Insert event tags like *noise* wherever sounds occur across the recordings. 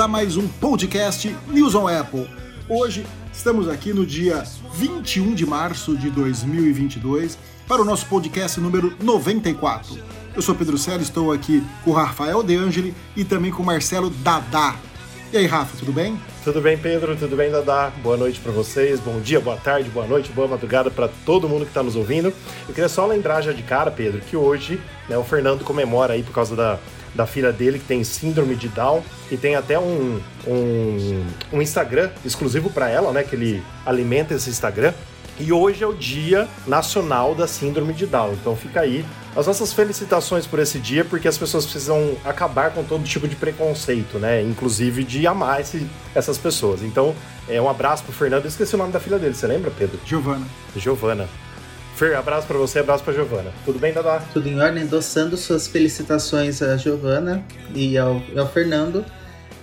a mais um podcast News on Apple. Hoje estamos aqui no dia 21 de março de 2022 para o nosso podcast número 94. Eu sou Pedro Célio, estou aqui com o Rafael De Angeli e também com o Marcelo Dadá. E aí, Rafa, tudo bem? Tudo bem, Pedro? Tudo bem, Dadá? Boa noite para vocês, bom dia, boa tarde, boa noite, boa madrugada para todo mundo que está nos ouvindo. Eu queria só lembrar já de cara, Pedro, que hoje né, o Fernando comemora aí por causa da, da filha dele que tem síndrome de Down e tem até um, um, um Instagram exclusivo para ela, né? Que ele alimenta esse Instagram. E hoje é o Dia Nacional da Síndrome de Down. Então fica aí as nossas felicitações por esse dia, porque as pessoas precisam acabar com todo tipo de preconceito, né? Inclusive de amar esse, essas pessoas. Então, é um abraço pro Fernando. Eu esqueci o nome da filha dele, você lembra, Pedro? Giovana. Giovana. Fer, abraço para você, abraço para Giovana. Tudo bem, Dadá? Tudo em ordem, endossando suas felicitações a Giovana e ao, ao Fernando.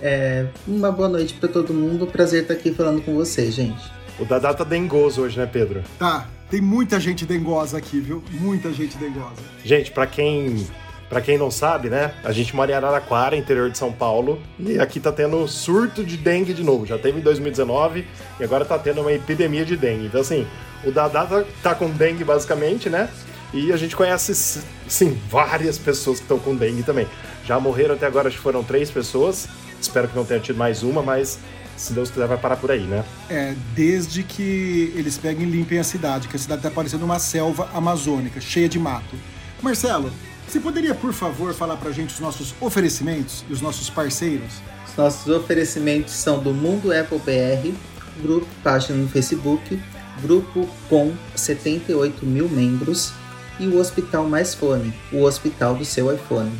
É, uma boa noite para todo mundo. Prazer estar aqui falando com você, gente. O Dadá tá dengoso hoje, né, Pedro? Tá, tem muita gente dengosa aqui, viu? Muita gente dengosa. Gente, para quem para quem não sabe, né? A gente mora em Araraquara, interior de São Paulo, e aqui tá tendo surto de dengue de novo. Já teve em 2019 e agora tá tendo uma epidemia de dengue. Então, assim, o Dadá tá, tá com dengue basicamente, né? E a gente conhece, sim, várias pessoas que estão com dengue também. Já morreram até agora, acho que foram três pessoas. Espero que não tenha tido mais uma, mas se Deus quiser, vai parar por aí, né? É, desde que eles peguem e limpem a cidade, que a cidade tá parecendo uma selva amazônica, cheia de mato. Marcelo, você poderia, por favor, falar pra gente os nossos oferecimentos e os nossos parceiros? Os nossos oferecimentos são do Mundo Apple BR, grupo, página no Facebook, grupo com 78 mil membros e o Hospital Mais Fone, o hospital do seu iPhone.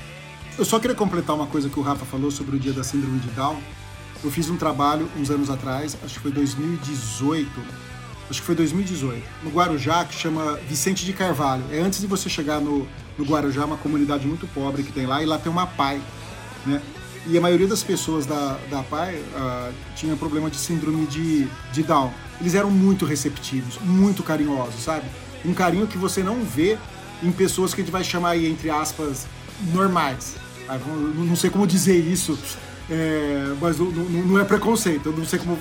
Eu só queria completar uma coisa que o Rafa falou sobre o dia da Síndrome de Down. Eu fiz um trabalho uns anos atrás, acho que foi 2018, acho que foi 2018, no Guarujá, que chama Vicente de Carvalho. É antes de você chegar no, no Guarujá, uma comunidade muito pobre que tem lá, e lá tem uma PAI, né? E a maioria das pessoas da, da PAI uh, tinha problema de síndrome de, de Down. Eles eram muito receptivos, muito carinhosos, sabe? Um carinho que você não vê em pessoas que a gente vai chamar aí, entre aspas, normais. Não sei como dizer isso, é, mas não, não, é preconceito, eu não sei como,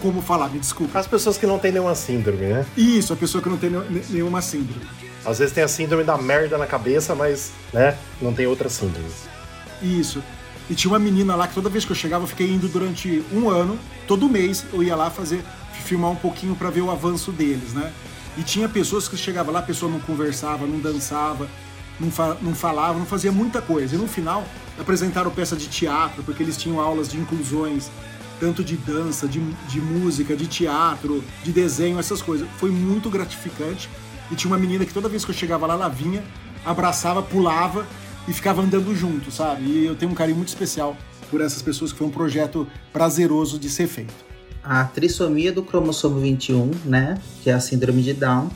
como falar, me desculpa. As pessoas que não têm nenhuma síndrome, né? Isso, a pessoa que não tem nenhuma síndrome. Às vezes tem a síndrome da merda na cabeça, mas, né, não tem outra síndrome. Isso. E tinha uma menina lá que toda vez que eu chegava, eu fiquei indo durante um ano, todo mês eu ia lá fazer, filmar um pouquinho para ver o avanço deles, né? E tinha pessoas que chegavam lá, a pessoa não conversava, não dançava, não, fa não falava, não fazia muita coisa. E no final apresentaram peça de teatro, porque eles tinham aulas de inclusões, tanto de dança, de, de música, de teatro, de desenho, essas coisas. Foi muito gratificante. E tinha uma menina que toda vez que eu chegava lá, ela vinha, abraçava, pulava e ficava andando junto, sabe? E eu tenho um carinho muito especial por essas pessoas, que foi um projeto prazeroso de ser feito. A trissomia do cromossomo 21, né, que é a síndrome de Down,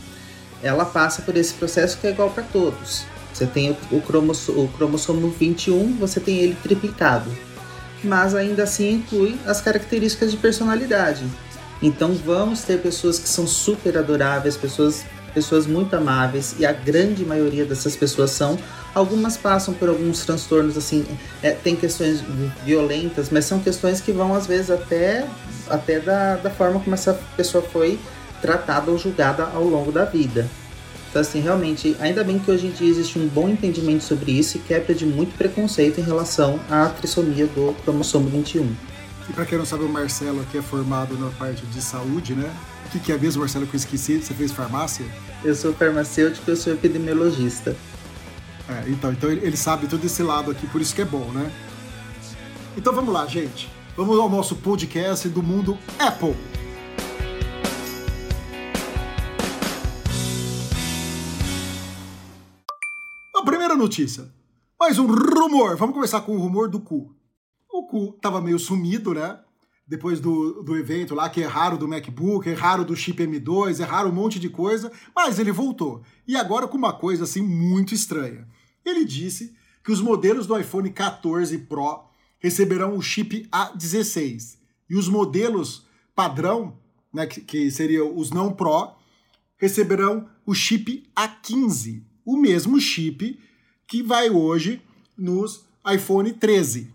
ela passa por esse processo que é igual para todos. Você tem o, o cromossomo 21, você tem ele triplicado, mas ainda assim inclui as características de personalidade. Então vamos ter pessoas que são super adoráveis, pessoas, pessoas muito amáveis, e a grande maioria dessas pessoas são. Algumas passam por alguns transtornos, assim, é, tem questões violentas, mas são questões que vão às vezes até, até da, da forma como essa pessoa foi tratada ou julgada ao longo da vida. Então, assim, realmente, ainda bem que hoje em dia existe um bom entendimento sobre isso e quebra de muito preconceito em relação à trissomia do cromossomo 21. E para quem não sabe, o Marcelo aqui é formado na parte de saúde, né? O que, que é mesmo, Marcelo, que eu esqueci? Você fez farmácia? Eu sou farmacêutico, eu sou epidemiologista. É, então, então ele sabe todo esse lado aqui, por isso que é bom, né? Então vamos lá, gente. Vamos ao nosso podcast do mundo Apple. notícia. Mais um rumor. Vamos começar com o rumor do cu. O cu tava meio sumido, né? Depois do, do evento lá, que erraram do MacBook, erraram do chip M2, erraram um monte de coisa, mas ele voltou. E agora com uma coisa assim muito estranha. Ele disse que os modelos do iPhone 14 Pro receberão o chip A16 e os modelos padrão, né, que, que seriam os não Pro, receberão o chip A15, o mesmo chip que vai hoje nos iPhone 13.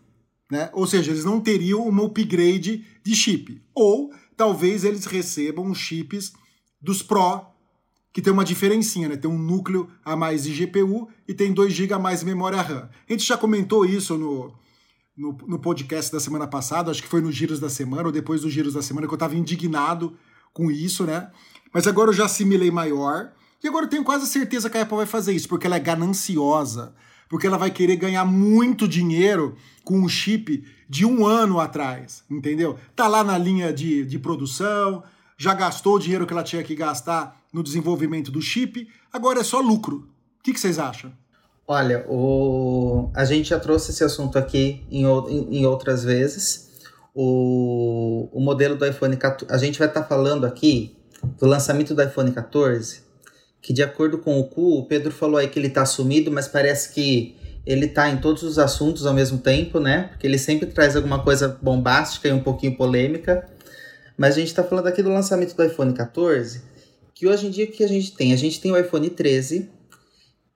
Né? Ou seja, eles não teriam uma upgrade de chip. Ou talvez eles recebam chips dos Pro, que tem uma diferencinha, né? Tem um núcleo a mais de GPU e tem 2 GB a mais de memória RAM. A gente já comentou isso no, no, no, podcast da semana passada, acho que foi nos Giros da Semana, ou depois dos Giros da Semana, que eu estava indignado com isso, né? Mas agora eu já assimilei maior. E agora eu tenho quase certeza que a Apple vai fazer isso, porque ela é gananciosa. Porque ela vai querer ganhar muito dinheiro com um chip de um ano atrás, entendeu? Tá lá na linha de, de produção, já gastou o dinheiro que ela tinha que gastar no desenvolvimento do chip, agora é só lucro. O que, que vocês acham? Olha, o... a gente já trouxe esse assunto aqui em, em outras vezes. O... o modelo do iPhone 14. A gente vai estar tá falando aqui do lançamento do iPhone 14, que de acordo com o Cu, o Pedro falou aí que ele está sumido, mas parece que ele está em todos os assuntos ao mesmo tempo, né? Porque ele sempre traz alguma coisa bombástica e um pouquinho polêmica. Mas a gente está falando aqui do lançamento do iPhone 14, que hoje em dia o que a gente tem? A gente tem o iPhone 13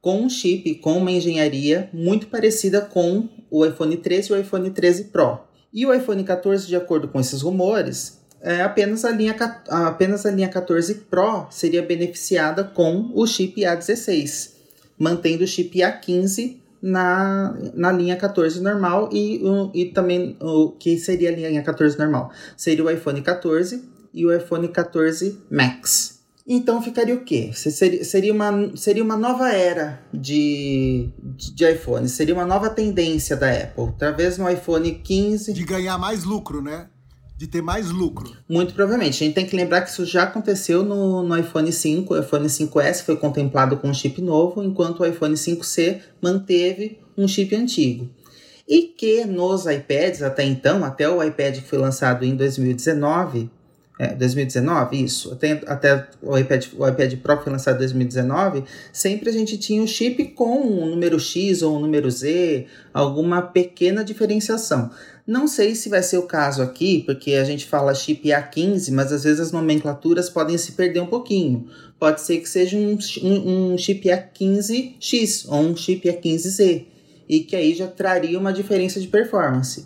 com um chip, com uma engenharia muito parecida com o iPhone 13 e o iPhone 13 Pro. E o iPhone 14, de acordo com esses rumores, é apenas a linha, apenas a linha 14 Pro seria beneficiada com o chip A16, mantendo o chip A15 na, na linha 14 normal e, e também o que seria a linha 14 normal. Seria o iPhone 14 e o iPhone 14 Max. Então ficaria o quê? Seria, seria, uma, seria uma nova era de, de iPhone, seria uma nova tendência da Apple. Talvez no iPhone 15. De ganhar mais lucro, né? De ter mais lucro. Muito provavelmente. A gente tem que lembrar que isso já aconteceu no, no iPhone 5. O iPhone 5S foi contemplado com um chip novo, enquanto o iPhone 5C manteve um chip antigo. E que nos iPads, até então, até o iPad que foi lançado em 2019, é, 2019, isso, até, até o, iPad, o iPad Pro foi lançado em 2019, sempre a gente tinha um chip com um número X ou um número Z, alguma pequena diferenciação. Não sei se vai ser o caso aqui, porque a gente fala chip A15, mas às vezes as nomenclaturas podem se perder um pouquinho. Pode ser que seja um, um, um chip A15X ou um chip A15Z, e que aí já traria uma diferença de performance.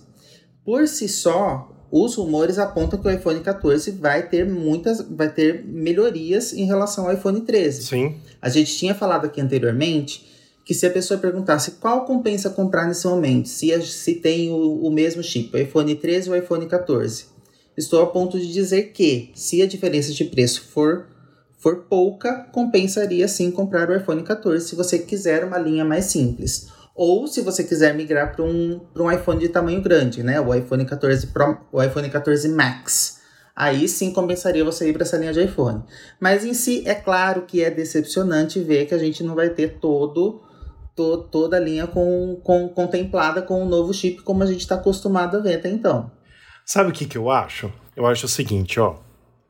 Por si só, os rumores apontam que o iPhone 14 vai ter muitas, vai ter melhorias em relação ao iPhone 13. Sim. A gente tinha falado aqui anteriormente que se a pessoa perguntasse qual compensa comprar nesse momento, se, se tem o, o mesmo chip, o iPhone 13 ou o iPhone 14, estou a ponto de dizer que, se a diferença de preço for, for pouca, compensaria sim comprar o iPhone 14 se você quiser uma linha mais simples. Ou se você quiser migrar para um, um iPhone de tamanho grande, né? O iPhone 14 Pro, o iPhone 14 Max. Aí sim compensaria você ir para essa linha de iPhone. Mas em si, é claro que é decepcionante ver que a gente não vai ter todo to, toda a linha com, com, contemplada com o um novo chip, como a gente está acostumado a ver até então. Sabe o que, que eu acho? Eu acho o seguinte, ó.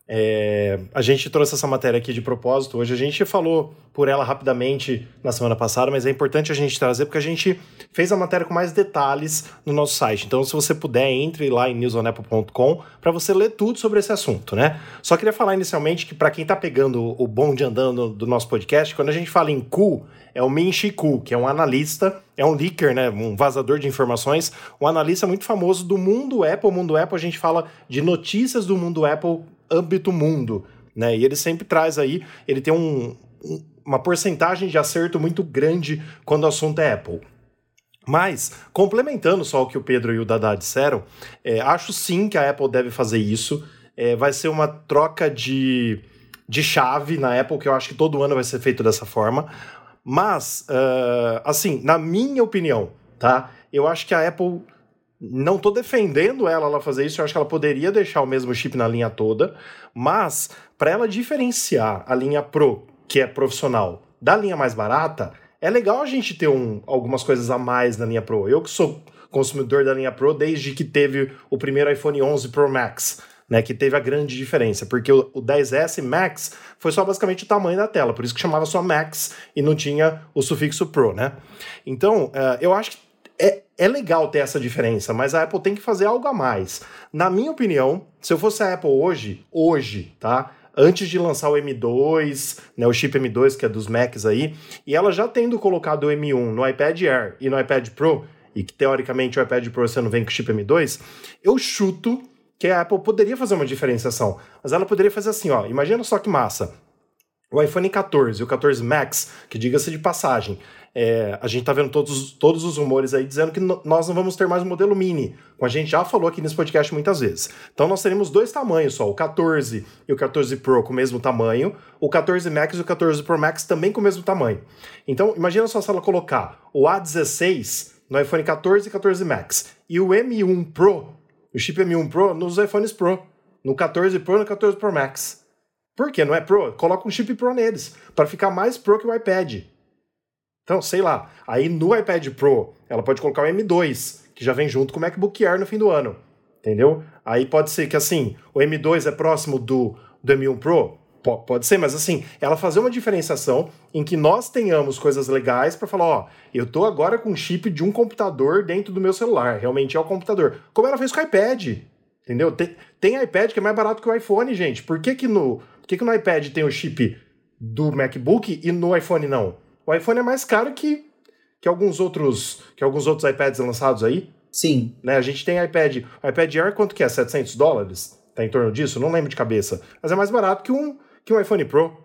É, a gente trouxe essa matéria aqui de propósito hoje. A gente falou por ela rapidamente na semana passada, mas é importante a gente trazer porque a gente fez a matéria com mais detalhes no nosso site. Então, se você puder, entre lá em newsonapple.com para você ler tudo sobre esse assunto, né? Só queria falar inicialmente que para quem está pegando o bonde andando do nosso podcast, quando a gente fala em cu, é o Min Ku, que é um analista, é um leaker, né, um vazador de informações, um analista muito famoso do mundo Apple. O mundo Apple a gente fala de notícias do mundo Apple âmbito mundo, né? E ele sempre traz aí, ele tem um, um, uma porcentagem de acerto muito grande quando o assunto é Apple. Mas, complementando só o que o Pedro e o Dada disseram, é, acho sim que a Apple deve fazer isso. É, vai ser uma troca de, de chave na Apple, que eu acho que todo ano vai ser feito dessa forma. Mas, uh, assim, na minha opinião, tá? Eu acho que a Apple não estou defendendo ela, ela fazer isso, eu acho que ela poderia deixar o mesmo chip na linha toda, mas para ela diferenciar a linha Pro, que é profissional, da linha mais barata, é legal a gente ter um, algumas coisas a mais na linha Pro. Eu que sou consumidor da linha Pro desde que teve o primeiro iPhone 11 Pro Max, né, que teve a grande diferença, porque o, o 10S Max foi só basicamente o tamanho da tela, por isso que chamava só Max e não tinha o sufixo Pro, né? Então, uh, eu acho que é, é legal ter essa diferença, mas a Apple tem que fazer algo a mais. Na minha opinião, se eu fosse a Apple hoje, hoje, tá? Antes de lançar o M2, né, o chip M2, que é dos Macs aí, e ela já tendo colocado o M1 no iPad Air e no iPad Pro, e que teoricamente o iPad Pro você não vem com chip M2, eu chuto que a Apple poderia fazer uma diferenciação. Mas ela poderia fazer assim, ó, imagina só que massa. O iPhone 14 e o 14 Max, que diga-se de passagem, é, a gente tá vendo todos, todos os rumores aí dizendo que nós não vamos ter mais um modelo mini. Como a gente já falou aqui nesse podcast muitas vezes. Então nós teremos dois tamanhos só, o 14 e o 14 Pro com o mesmo tamanho, o 14 Max e o 14 Pro Max também com o mesmo tamanho. Então imagina só se ela colocar o A16 no iPhone 14 e 14 Max e o M1 Pro o chip M1 Pro nos iPhones Pro, no 14 Pro e no 14 Pro Max. Por quê? Não é Pro? Coloca um chip Pro neles, para ficar mais Pro que o iPad. Então, sei lá, aí no iPad Pro, ela pode colocar o M2, que já vem junto com o MacBook Air no fim do ano. Entendeu? Aí pode ser que assim, o M2 é próximo do, do M1 Pro, Pode ser, mas assim, ela fazer uma diferenciação em que nós tenhamos coisas legais para falar, ó, eu tô agora com chip de um computador dentro do meu celular, realmente é o computador. Como ela fez com o iPad, entendeu? Tem, tem iPad que é mais barato que o iPhone, gente. Por que que no, por que que no iPad tem o chip do MacBook e no iPhone não? O iPhone é mais caro que, que alguns outros que alguns outros iPads lançados aí. Sim. Né? A gente tem iPad, o iPad Air quanto que é? 700 dólares? Tá em torno disso? Não lembro de cabeça. Mas é mais barato que um que um iPhone Pro,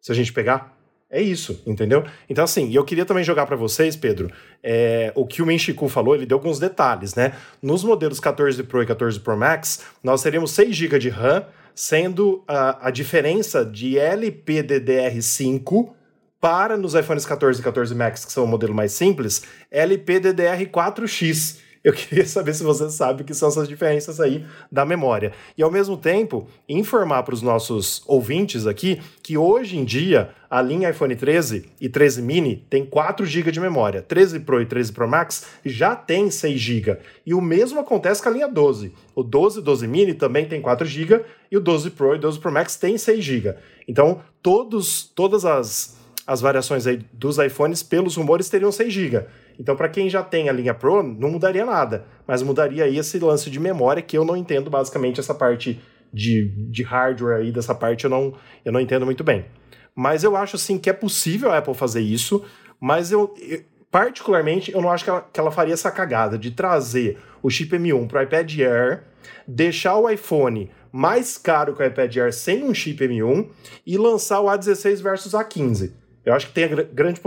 se a gente pegar. É isso, entendeu? Então, assim, e eu queria também jogar para vocês, Pedro, é, o que o Menchiku falou, ele deu alguns detalhes, né? Nos modelos 14 Pro e 14 Pro Max, nós teríamos 6 GB de RAM, sendo a, a diferença de LPDDR5 para nos iPhones 14 e 14 Max, que são o modelo mais simples, LPDDR4X. Eu *laughs* queria saber se você sabe o que são essas diferenças aí da memória. E ao mesmo tempo, informar para os nossos ouvintes aqui que hoje em dia a linha iPhone 13 e 13 mini tem 4 GB de memória. 13 Pro e 13 Pro Max já tem 6 GB. E o mesmo acontece com a linha 12. O 12 e 12 mini também tem 4 GB e o 12 Pro e 12 Pro Max tem 6 GB. Então, todos, todas as, as variações aí dos iPhones, pelos rumores, teriam 6 GB. Então, para quem já tem a linha Pro, não mudaria nada, mas mudaria aí esse lance de memória que eu não entendo basicamente essa parte de, de hardware aí, dessa parte eu não, eu não entendo muito bem. Mas eu acho assim que é possível a Apple fazer isso, mas eu, eu particularmente eu não acho que ela, que ela faria essa cagada de trazer o chip M1 para o iPad Air, deixar o iPhone mais caro que o iPad Air sem um chip M1 e lançar o A16 versus A15. Eu acho que tem a grande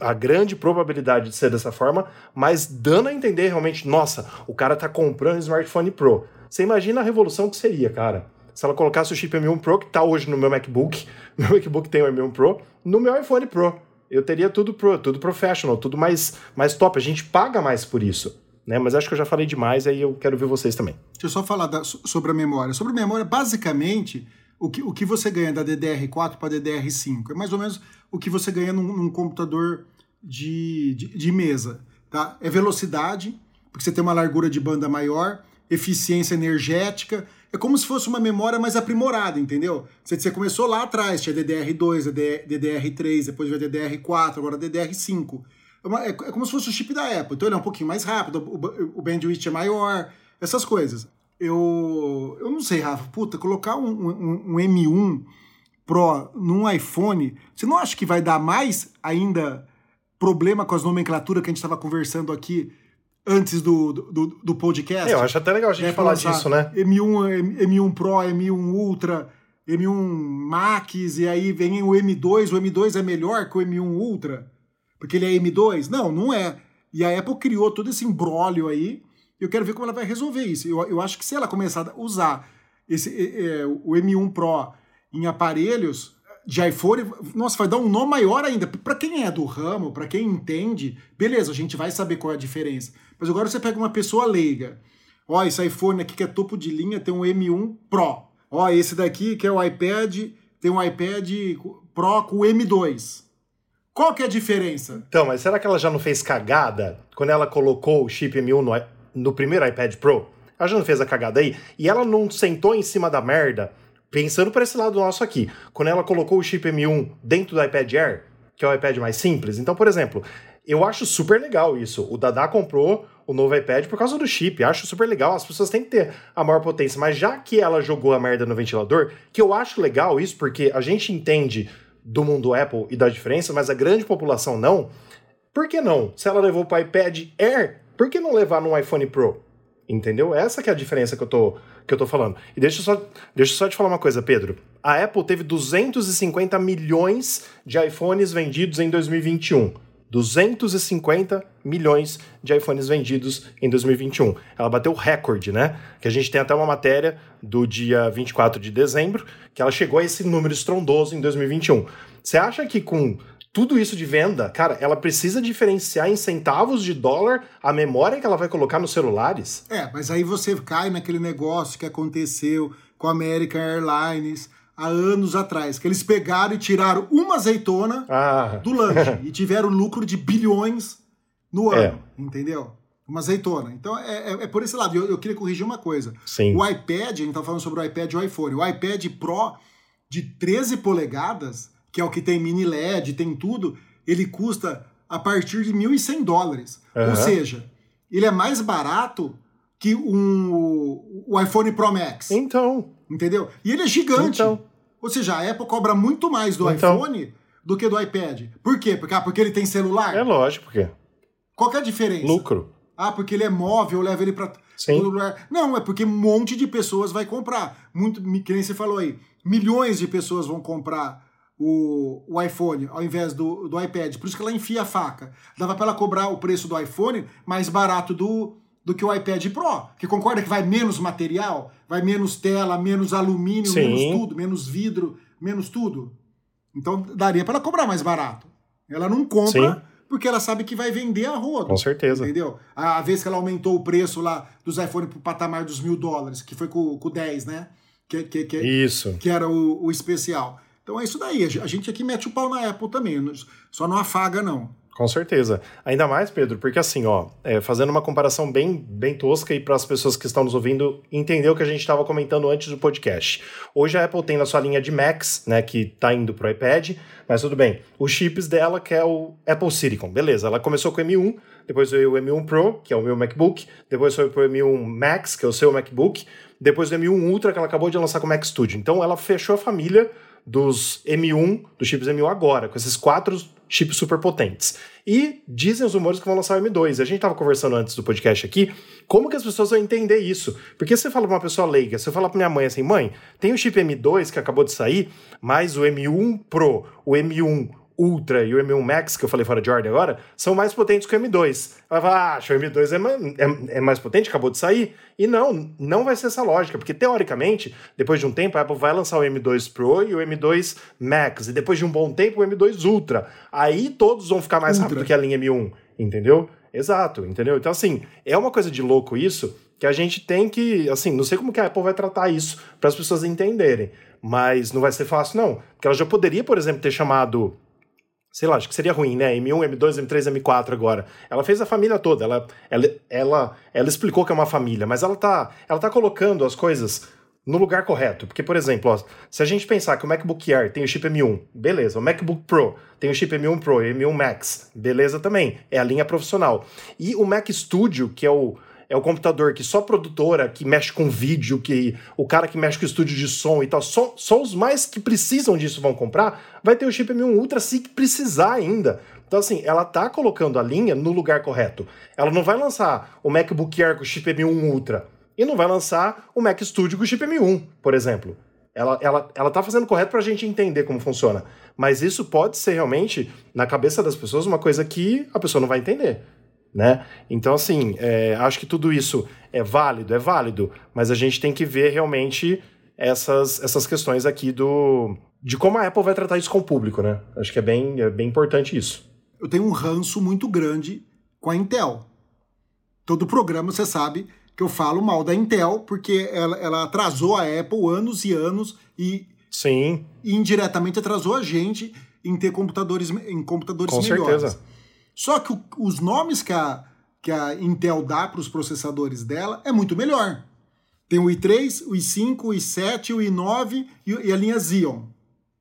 a grande probabilidade de ser dessa forma, mas dando a entender realmente, nossa, o cara tá comprando um smartphone Pro. Você imagina a revolução que seria, cara? Se ela colocasse o chip M1 Pro, que tá hoje no meu MacBook, *laughs* meu MacBook tem o M1 Pro, no meu iPhone Pro. Eu teria tudo Pro, tudo professional, tudo mais, mais top. A gente paga mais por isso. Né? Mas acho que eu já falei demais, aí eu quero ver vocês também. Deixa eu só falar da, sobre a memória. Sobre a memória, basicamente, o que, o que você ganha da DDR4 para DDR5 é mais ou menos o que você ganha num, num computador de, de, de, mesa. Tá? É velocidade, porque você tem uma largura de banda maior, eficiência energética. É como se fosse uma memória mais aprimorada, entendeu? Você, você começou lá atrás, tinha DDR2, DDR3, depois veio DDR4, agora DDR5. É, uma, é, é, como se fosse o chip da Apple. Então ele é um pouquinho mais rápido, o, o bandwidth é maior, essas coisas. Eu, eu não sei, Rafa, puta, colocar um, um, um M1 Pro num iPhone, você não acha que vai dar mais ainda problema com as nomenclaturas que a gente estava conversando aqui antes do, do, do podcast? É, eu acho até legal a gente é, falar disso, né? M1, M1 Pro, M1 Ultra, M1 Max, e aí vem o M2, o M2 é melhor que o M1 Ultra, porque ele é M2? Não, não é. E a Apple criou todo esse embrólio aí, eu quero ver como ela vai resolver isso. Eu, eu acho que se ela começar a usar esse, é, o M1 Pro em aparelhos de iPhone, nossa, vai dar um nó maior ainda. Para quem é do ramo, para quem entende, beleza, a gente vai saber qual é a diferença. Mas agora você pega uma pessoa leiga. Ó, esse iPhone aqui que é topo de linha tem um M1 Pro. Ó, esse daqui que é o iPad, tem um iPad Pro com o M2. Qual que é a diferença? Então, mas será que ela já não fez cagada quando ela colocou o chip M1 no, no primeiro iPad Pro? Já não fez a cagada aí? E ela não sentou em cima da merda pensando por esse lado nosso aqui, quando ela colocou o chip M1 dentro do iPad Air, que é o iPad mais simples, então, por exemplo, eu acho super legal isso. O Dada comprou o novo iPad por causa do chip, acho super legal. As pessoas têm que ter a maior potência, mas já que ela jogou a merda no ventilador, que eu acho legal isso, porque a gente entende do mundo Apple e da diferença, mas a grande população não. Por que não? Se ela levou para o iPad Air Por que não levar num iPhone Pro? Entendeu? Essa que é a diferença que eu tô, que eu tô falando. E deixa eu, só, deixa eu só te falar uma coisa, Pedro. A Apple teve 250 milhões de iPhones vendidos em 2021. 250 milhões de iPhones vendidos em 2021. Ela bateu o recorde, né? Que a gente tem até uma matéria do dia 24 de dezembro, que ela chegou a esse número estrondoso em 2021. Você acha que com tudo isso de venda, cara, ela precisa diferenciar em centavos de dólar a memória que ela vai colocar nos celulares? É, mas aí você cai naquele negócio que aconteceu com a American Airlines há anos atrás, que eles pegaram e tiraram uma azeitona Ah, do lanche e tiveram lucro de bilhões no É. ano, entendeu? Uma azeitona. Então é, é- é por esse lado. Eu, eu queria corrigir uma coisa. sim. O iPad, a gente tá falando sobre o iPad e o iPhone. O iPad Pro de 13 polegadas, que é o que tem mini LED, tem tudo, ele custa a partir de 1.100 dólares. Aham. Ou seja, ele é mais barato que um, o iPhone Pro Max. Então, Entendeu? E ele é gigante. Então. Ou seja, a Apple cobra muito mais do Então. iPhone do que do iPad. Por quê? Porque, ah, porque ele tem celular? é lógico, porque Qual que é a diferença? lucro. Ah, porque ele é móvel, leva ele Sim. todo lugar. Não, é porque um monte de pessoas vai comprar. Muito, que nem você falou aí. Milhões de pessoas vão comprar o, o iPhone ao invés do, do iPad. Por isso que ela enfia a faca. Dava pra ela cobrar o preço do iPhone mais barato do, do que o iPad Pro. Que concorda que vai menos material, vai menos tela, menos alumínio, Sim. menos tudo, menos vidro, menos tudo. Então daria pra ela cobrar mais barato. Ela não compra Sim. porque ela sabe que vai vender a roda. Com certeza. Entendeu? A, vez que ela aumentou o preço lá dos iPhone pro patamar dos mil dólares, que foi com, com o 10, né? Que, que, que, Isso. que era o, o especial. Então é isso daí. A ge- a gente aqui mete o pau na Apple também. Só não afaga, não. Com certeza. Ainda mais, Pedro, porque assim, ó, é, fazendo uma comparação bem, bem tosca e para as pessoas que estão nos ouvindo entender o que a gente estava comentando antes do podcast. Hoje a Apple tem na sua linha de Macs, né, que tá indo pro iPad, mas tudo bem. Os chips dela, que é o Apple Silicon, beleza. Ela começou com o M1, depois veio o M1 Pro, que é o meu MacBook, depois foi pro M1 Max, que é o seu MacBook, depois o M1 Ultra, que ela acabou de lançar com o Mac Studio. Então ela fechou a família dos M1, dos chips M1 agora, com esses quatro chips super potentes. E dizem os rumores que vão lançar o M2. A gente tava conversando antes do podcast aqui, como que as pessoas vão entender isso? Porque você fala pra uma pessoa leiga, você fala pra minha mãe assim, mãe, tem o chip M2 que acabou de sair, mas o M1 Pro, o M1 Ultra e o M1 Max, que eu falei fora de ordem agora, são mais potentes que o M2. Ela fala, ah, acho que o M2 é, ma- é- é mais potente, acabou de sair. E não, não vai ser essa lógica, porque teoricamente, depois de um tempo, a Apple vai lançar o M2 Pro e o M2 Max, e depois de um bom tempo, o M2 Ultra. Aí todos vão ficar mais Ultra. rápido que a linha M1, entendeu? Exato, entendeu? Então, assim, é uma coisa de louco isso, que a gente tem que, assim, não sei como que a Apple vai tratar isso para as pessoas entenderem, mas não vai ser fácil, não. Porque ela já poderia, por exemplo, ter chamado sei lá, acho que seria ruim, né? M1, M2, M3, M4 agora. Ela fez a família toda, ela, ela, ela, ela explicou que é uma família, mas ela tá, ela tá colocando as coisas no lugar correto. Porque, por exemplo, ó, se a gente pensar que o MacBook Air tem o chip M1, beleza. O MacBook Pro tem o chip M1 Pro e M1 Max, beleza também. É a linha profissional. E o Mac Studio, que é o, é o computador que só produtora, que mexe com vídeo, que o cara que mexe com estúdio de som e tal, só, só os mais que precisam disso vão comprar, vai ter o chip M1 Ultra se precisar ainda. Então, assim, ela tá colocando a linha no lugar correto. Ela não vai lançar o MacBook Air com o chip M1 Ultra e não vai lançar o Mac Studio com o chip M1, por exemplo. Ela, ela, ela tá fazendo correto pra gente entender como funciona. Mas isso pode ser realmente, na cabeça das pessoas, uma coisa que a pessoa não vai entender né? Então, assim, é, acho que tudo isso é válido, é válido, mas a gente tem que ver realmente essas, essas questões aqui do de como a Apple vai tratar isso com o público, né? Acho que é bem, é bem importante isso. Eu tenho um ranço muito grande com a Intel. Todo programa você sabe que eu falo mal da Intel porque ela, ela atrasou a Apple anos e anos e Sim, indiretamente atrasou a gente em ter computadores em computadores com melhores. certeza. Só que o- os nomes que a, que a Intel dá para os processadores dela é muito melhor. Tem o i3, o i5, o i7, o i9 e, o- e a linha Xeon,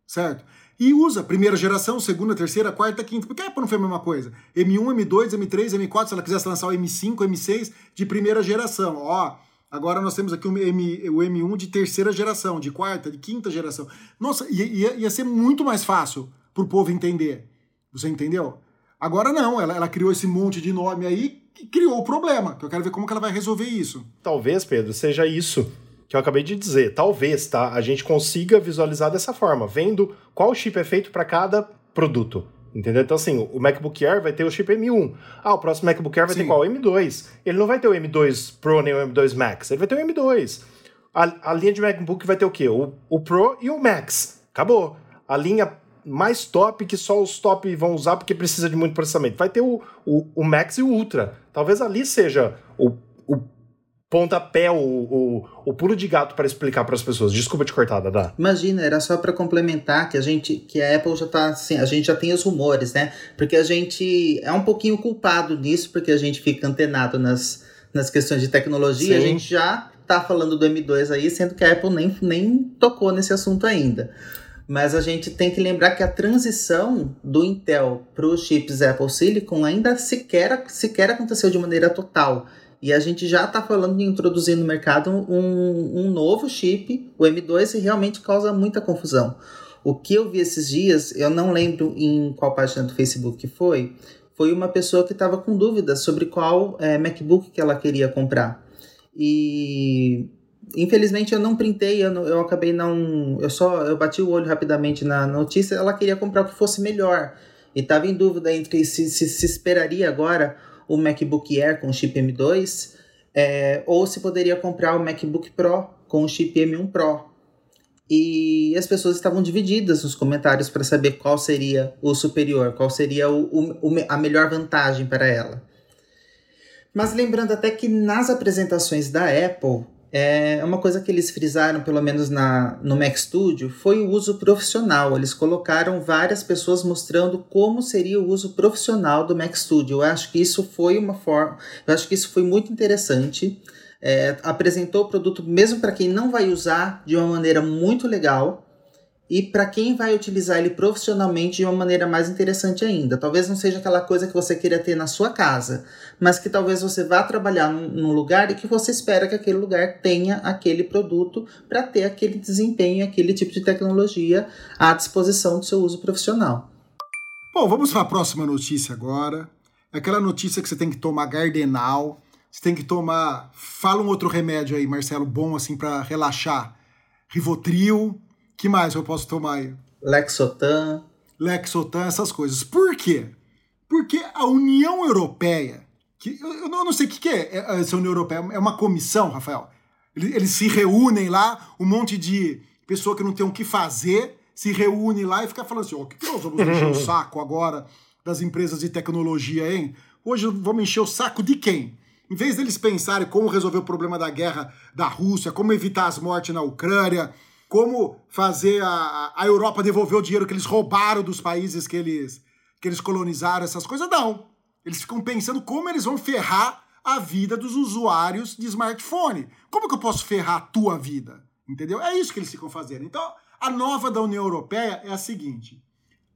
certo? E usa primeira geração, segunda, terceira, quarta, quinta. Por que a Apple não fez a mesma coisa? M1, M2, M3, M4, se ela quisesse lançar o M5, M6 de primeira geração. Ó, agora nós temos aqui o, M, o M1 de terceira geração, de quarta, de quinta geração. Nossa, ia, ia, ia ser muito mais fácil pro povo entender. Você entendeu? Agora não, ela, ela criou esse monte de nome aí criou o problema. Que eu quero ver como que ela vai resolver isso. Talvez, Pedro, seja isso que eu acabei de dizer. Talvez, tá? A gente consiga visualizar dessa forma, vendo qual chip é feito para cada produto. Entendeu? Então, assim, o MacBook Air vai ter o chip M1. Ah, o próximo MacBook Air vai Sim. ter qual? O M2. Ele não vai ter o M2 Pro nem o M2 Max. Ele vai ter o M2. A, a linha de MacBook vai ter o quê? O, o Pro e o Max. Acabou. A linha mais top que só os top vão usar porque precisa de muito processamento. Vai ter o, o, o Max e o Ultra. Talvez ali seja o, o pontapé, o, o, o pulo de gato para explicar para as pessoas. Desculpa te cortar, Dada. Imagina, era só para complementar que a gente, que a Apple já tá assim, a gente já tem os rumores, né? Porque a gente é um pouquinho culpado nisso, porque a gente fica antenado nas, nas questões de tecnologia, Sim. a gente já tá falando do M2 aí, sendo que a Apple nem, nem tocou nesse assunto ainda. Mas a gente tem que lembrar que a transição do Intel para os chips Apple Silicon ainda sequer, sequer aconteceu de maneira total. E a gente já está falando de introduzir no mercado um, um novo chip, o M2, e realmente causa muita confusão. O que eu vi esses dias, eu não lembro em qual página do Facebook que foi, foi uma pessoa que estava com dúvidas sobre qual é, MacBook que ela queria comprar. E Infelizmente eu não printei, eu, não, eu acabei não. Eu só eu bati o olho rapidamente na notícia. Ela queria comprar o que fosse melhor. E estava em dúvida entre se, se, se esperaria agora o MacBook Air com chip M2 é, ou se poderia comprar o MacBook Pro com o chip M1 Pro. E as pessoas estavam divididas nos comentários para saber qual seria o superior, qual seria o, o, a melhor vantagem para ela. Mas lembrando até que nas apresentações da Apple, é uma coisa que eles frisaram, pelo menos na, no Mac Studio, foi o uso profissional. Eles colocaram várias pessoas mostrando como seria o uso profissional do Mac Studio. Eu acho que isso foi uma forma, eu acho que isso foi muito interessante. É, apresentou o produto mesmo para quem não vai usar de uma maneira muito legal e para quem vai utilizar ele profissionalmente de uma maneira mais interessante ainda. Talvez não seja aquela coisa que você queira ter na sua casa, mas que talvez você vá trabalhar num lugar e que você espera que aquele lugar tenha aquele produto para ter aquele desempenho, aquele tipo de tecnologia à disposição do seu uso profissional. Bom, vamos para a próxima notícia agora. É aquela notícia que você tem que tomar Gardenal, você tem que tomar, fala um outro remédio aí, Marcelo, bom assim para relaxar. Rivotril, que mais eu posso tomar aí? Lexotan. Lexotan, essas coisas. Por quê? Porque a União Europeia, que eu, eu não sei o que, que é, é essa União Europeia, é uma comissão, Rafael. Eles, eles se reúnem lá, um monte de pessoa que não tem o que fazer, se reúne lá e fica falando assim: ó, oh, o que, que nós vamos encher o *laughs* saco agora das empresas de tecnologia, hein? Hoje vamos encher o saco de quem? Em vez deles pensarem como resolver o problema da guerra da Rússia, como evitar as mortes na Ucrânia, como fazer a, a Europa devolver o dinheiro que eles roubaram dos países que eles, que eles colonizaram, essas coisas, não. Eles ficam pensando como eles vão ferrar a vida dos usuários de smartphone. Como que eu posso ferrar a tua vida? Entendeu? É isso que eles ficam fazendo. Então, a nova da União Europeia é a seguinte: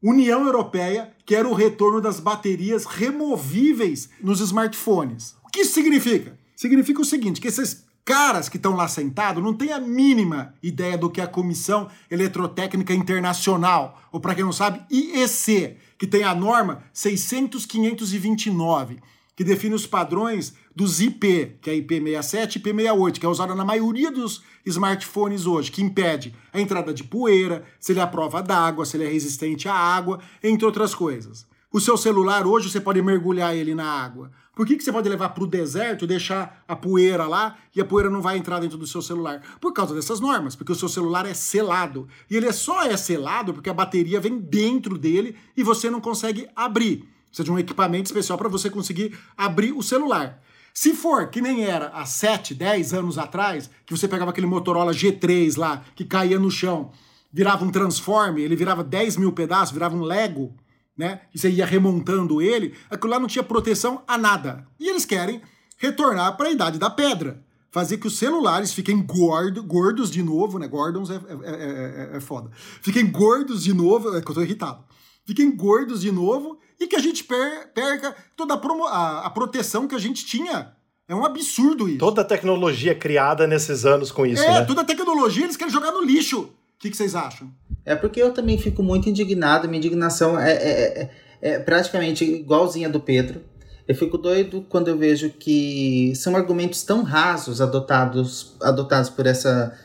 União Europeia quer o retorno das baterias removíveis nos smartphones. O que isso significa? Significa o seguinte: que esses caras que estão lá sentados não têm a mínima ideia do que é a Comissão Eletrotécnica Internacional, ou para quem não sabe, IEC, que tem a norma 600.529, que define os padrões dos IP, que é IP67 e IP68, que é usada na maioria dos smartphones hoje, que impede a entrada de poeira, se ele é a prova d'água, se ele é resistente à água, entre outras coisas. O seu celular hoje você pode mergulhar ele na água. Por que, que você pode levar para o deserto, deixar a poeira lá e a poeira não vai entrar dentro do seu celular? Por causa dessas normas, porque o seu celular é selado. E ele é só é selado porque a bateria vem dentro dele e você não consegue abrir. Precisa de um equipamento especial para você conseguir abrir o celular. Se for que nem era há 7, 10 anos atrás, que você pegava aquele Motorola G3 lá, que caía no chão, virava um transforme, ele virava 10 mil pedaços, virava um Lego, né? E você ia remontando ele, aquilo lá não tinha proteção a nada. E eles querem retornar para a idade da pedra. Fazer que os celulares fiquem gordo, gordos de novo, né? Gordons é, é, é, é foda. Fiquem gordos de novo, é que eu tô irritado. Fiquem gordos de novo e que a gente per, perca toda a, promo, a, a proteção que a gente tinha é um absurdo isso. Toda a tecnologia criada nesses anos com isso, é, né? toda a tecnologia eles querem jogar no lixo. Que, que vocês acham? É porque eu também fico muito indignado, minha indignação é, é, é, é praticamente igualzinha do Pedro. Eu fico doido quando eu vejo que são argumentos tão rasos adotados, adotados por essa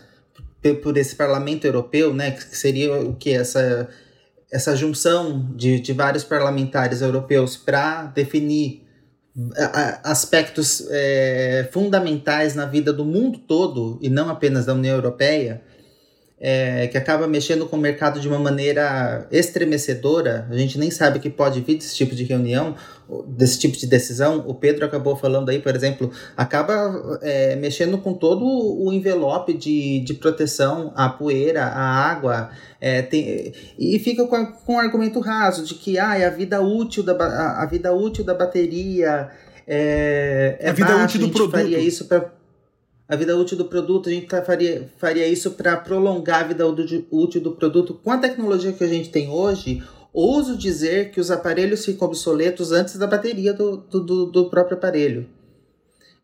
por esse parlamento europeu, né, que seria o que essa essa junção de, de vários parlamentares europeus para definir aspectos é, fundamentais na vida do mundo todo e não apenas da União Europeia, é, que acaba mexendo com o mercado de uma maneira estremecedora, a gente nem sabe o que pode vir desse tipo de reunião, desse tipo de decisão. O Pedro acabou falando aí, por exemplo, acaba é, mexendo com todo o envelope de, de proteção à poeira, à água, é, tem, e fica com, com um argumento raso de que ah, a vida útil da, a, a vida útil da bateria é, é a vida baixa, útil do produto. faria isso para a vida útil do produto, a gente tá, faria, faria isso para prolongar a vida útil do produto. Com a tecnologia que a gente tem hoje, ouso dizer que os aparelhos ficam obsoletos antes da bateria do, do, do próprio aparelho.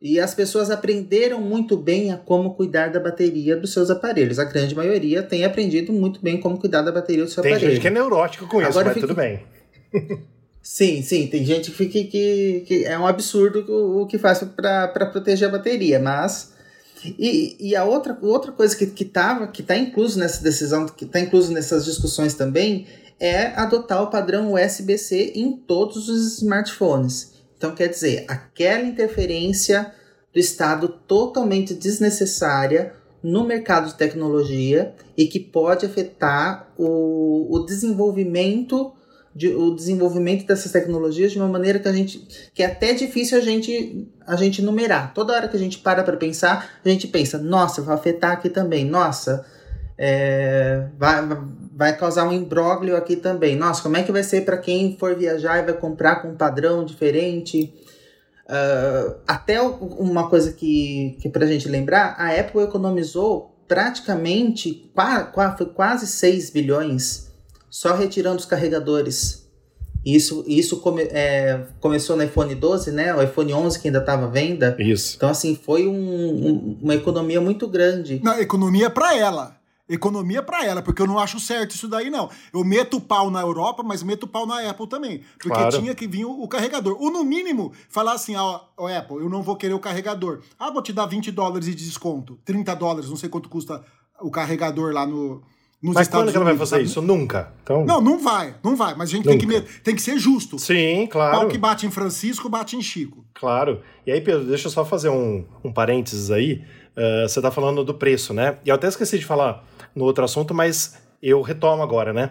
E as pessoas aprenderam muito bem a como cuidar da bateria dos seus aparelhos. A grande maioria tem aprendido muito bem como cuidar da bateria do seu tem aparelho. Tem gente que é neurótico com isso, Agora mas fica... tudo bem. *laughs* Sim, sim, tem gente que, que, que é um absurdo o, o que faz para proteger a bateria, mas e, e a outra, outra coisa que, que, tava, que tá incluso nessa decisão, que está incluso nessas discussões também, é adotar o padrão USB-C em todos os smartphones. Então, quer dizer, aquela interferência do Estado totalmente desnecessária no mercado de tecnologia e que pode afetar o, o desenvolvimento de, o desenvolvimento dessas tecnologias de uma maneira que a gente que é até difícil a gente a gente numerar. Toda hora que a gente para para pensar, a gente pensa, nossa, vai afetar aqui também, nossa, é, vai, vai causar um imbróglio aqui também. Nossa, como é que vai ser para quem for viajar e vai comprar com um padrão diferente? Uh, até uma coisa que, que para a gente lembrar, a Apple economizou praticamente foi quase 6 bilhões só retirando os carregadores. Isso, isso come, é, começou no iPhone 12, né? O iPhone 11 que ainda estava à venda. Isso. Então, assim, foi um, um, uma economia muito grande. Não, economia para ela. Economia para ela, porque eu não acho certo isso daí, não. Eu meto pau na Europa, mas meto pau na Apple também. Porque claro. tinha que vir o, o, carregador. Ou, no mínimo, falar assim, ó, ó, Apple, eu não vou querer o carregador. Ah, vou te dar 20 dólares de desconto. 30 dólares, não sei quanto custa o carregador lá no, nos mas Estados quando que ela vai fazer sabe? isso? Nunca. Então... Não, não vai, não vai. Mas a gente tem que, tem que ser justo. Sim, claro. Pau que bate em Francisco, bate em Chico. Claro. E aí, Pedro, deixa eu só fazer um, um parênteses aí. Uh, você está falando do preço, né? E eu até esqueci de falar no outro assunto, mas eu retomo agora, né?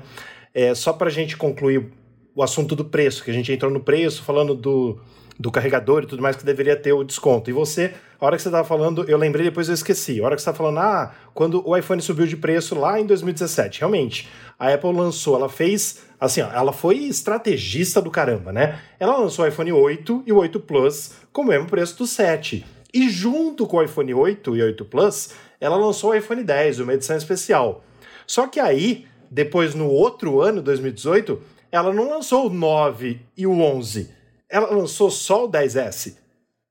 É, só para a gente concluir o assunto do preço, que a gente entrou no preço falando do, do carregador e tudo mais que deveria ter o desconto. E você, a hora que você estava falando, eu lembrei, depois eu esqueci. A hora que você estava falando, ah, quando o iPhone subiu de preço lá em 2017. Realmente, a Apple lançou, ela fez, assim, ó, ela foi estrategista do caramba, né? Ela lançou o iPhone 8 e o 8 Plus com o mesmo preço do 7. E junto com o iPhone 8 e 8 Plus, ela lançou o iPhone 10, uma edição especial. Só que aí, depois no outro ano, 2018, ela não lançou o 9 e o 11 ela lançou só o 10S,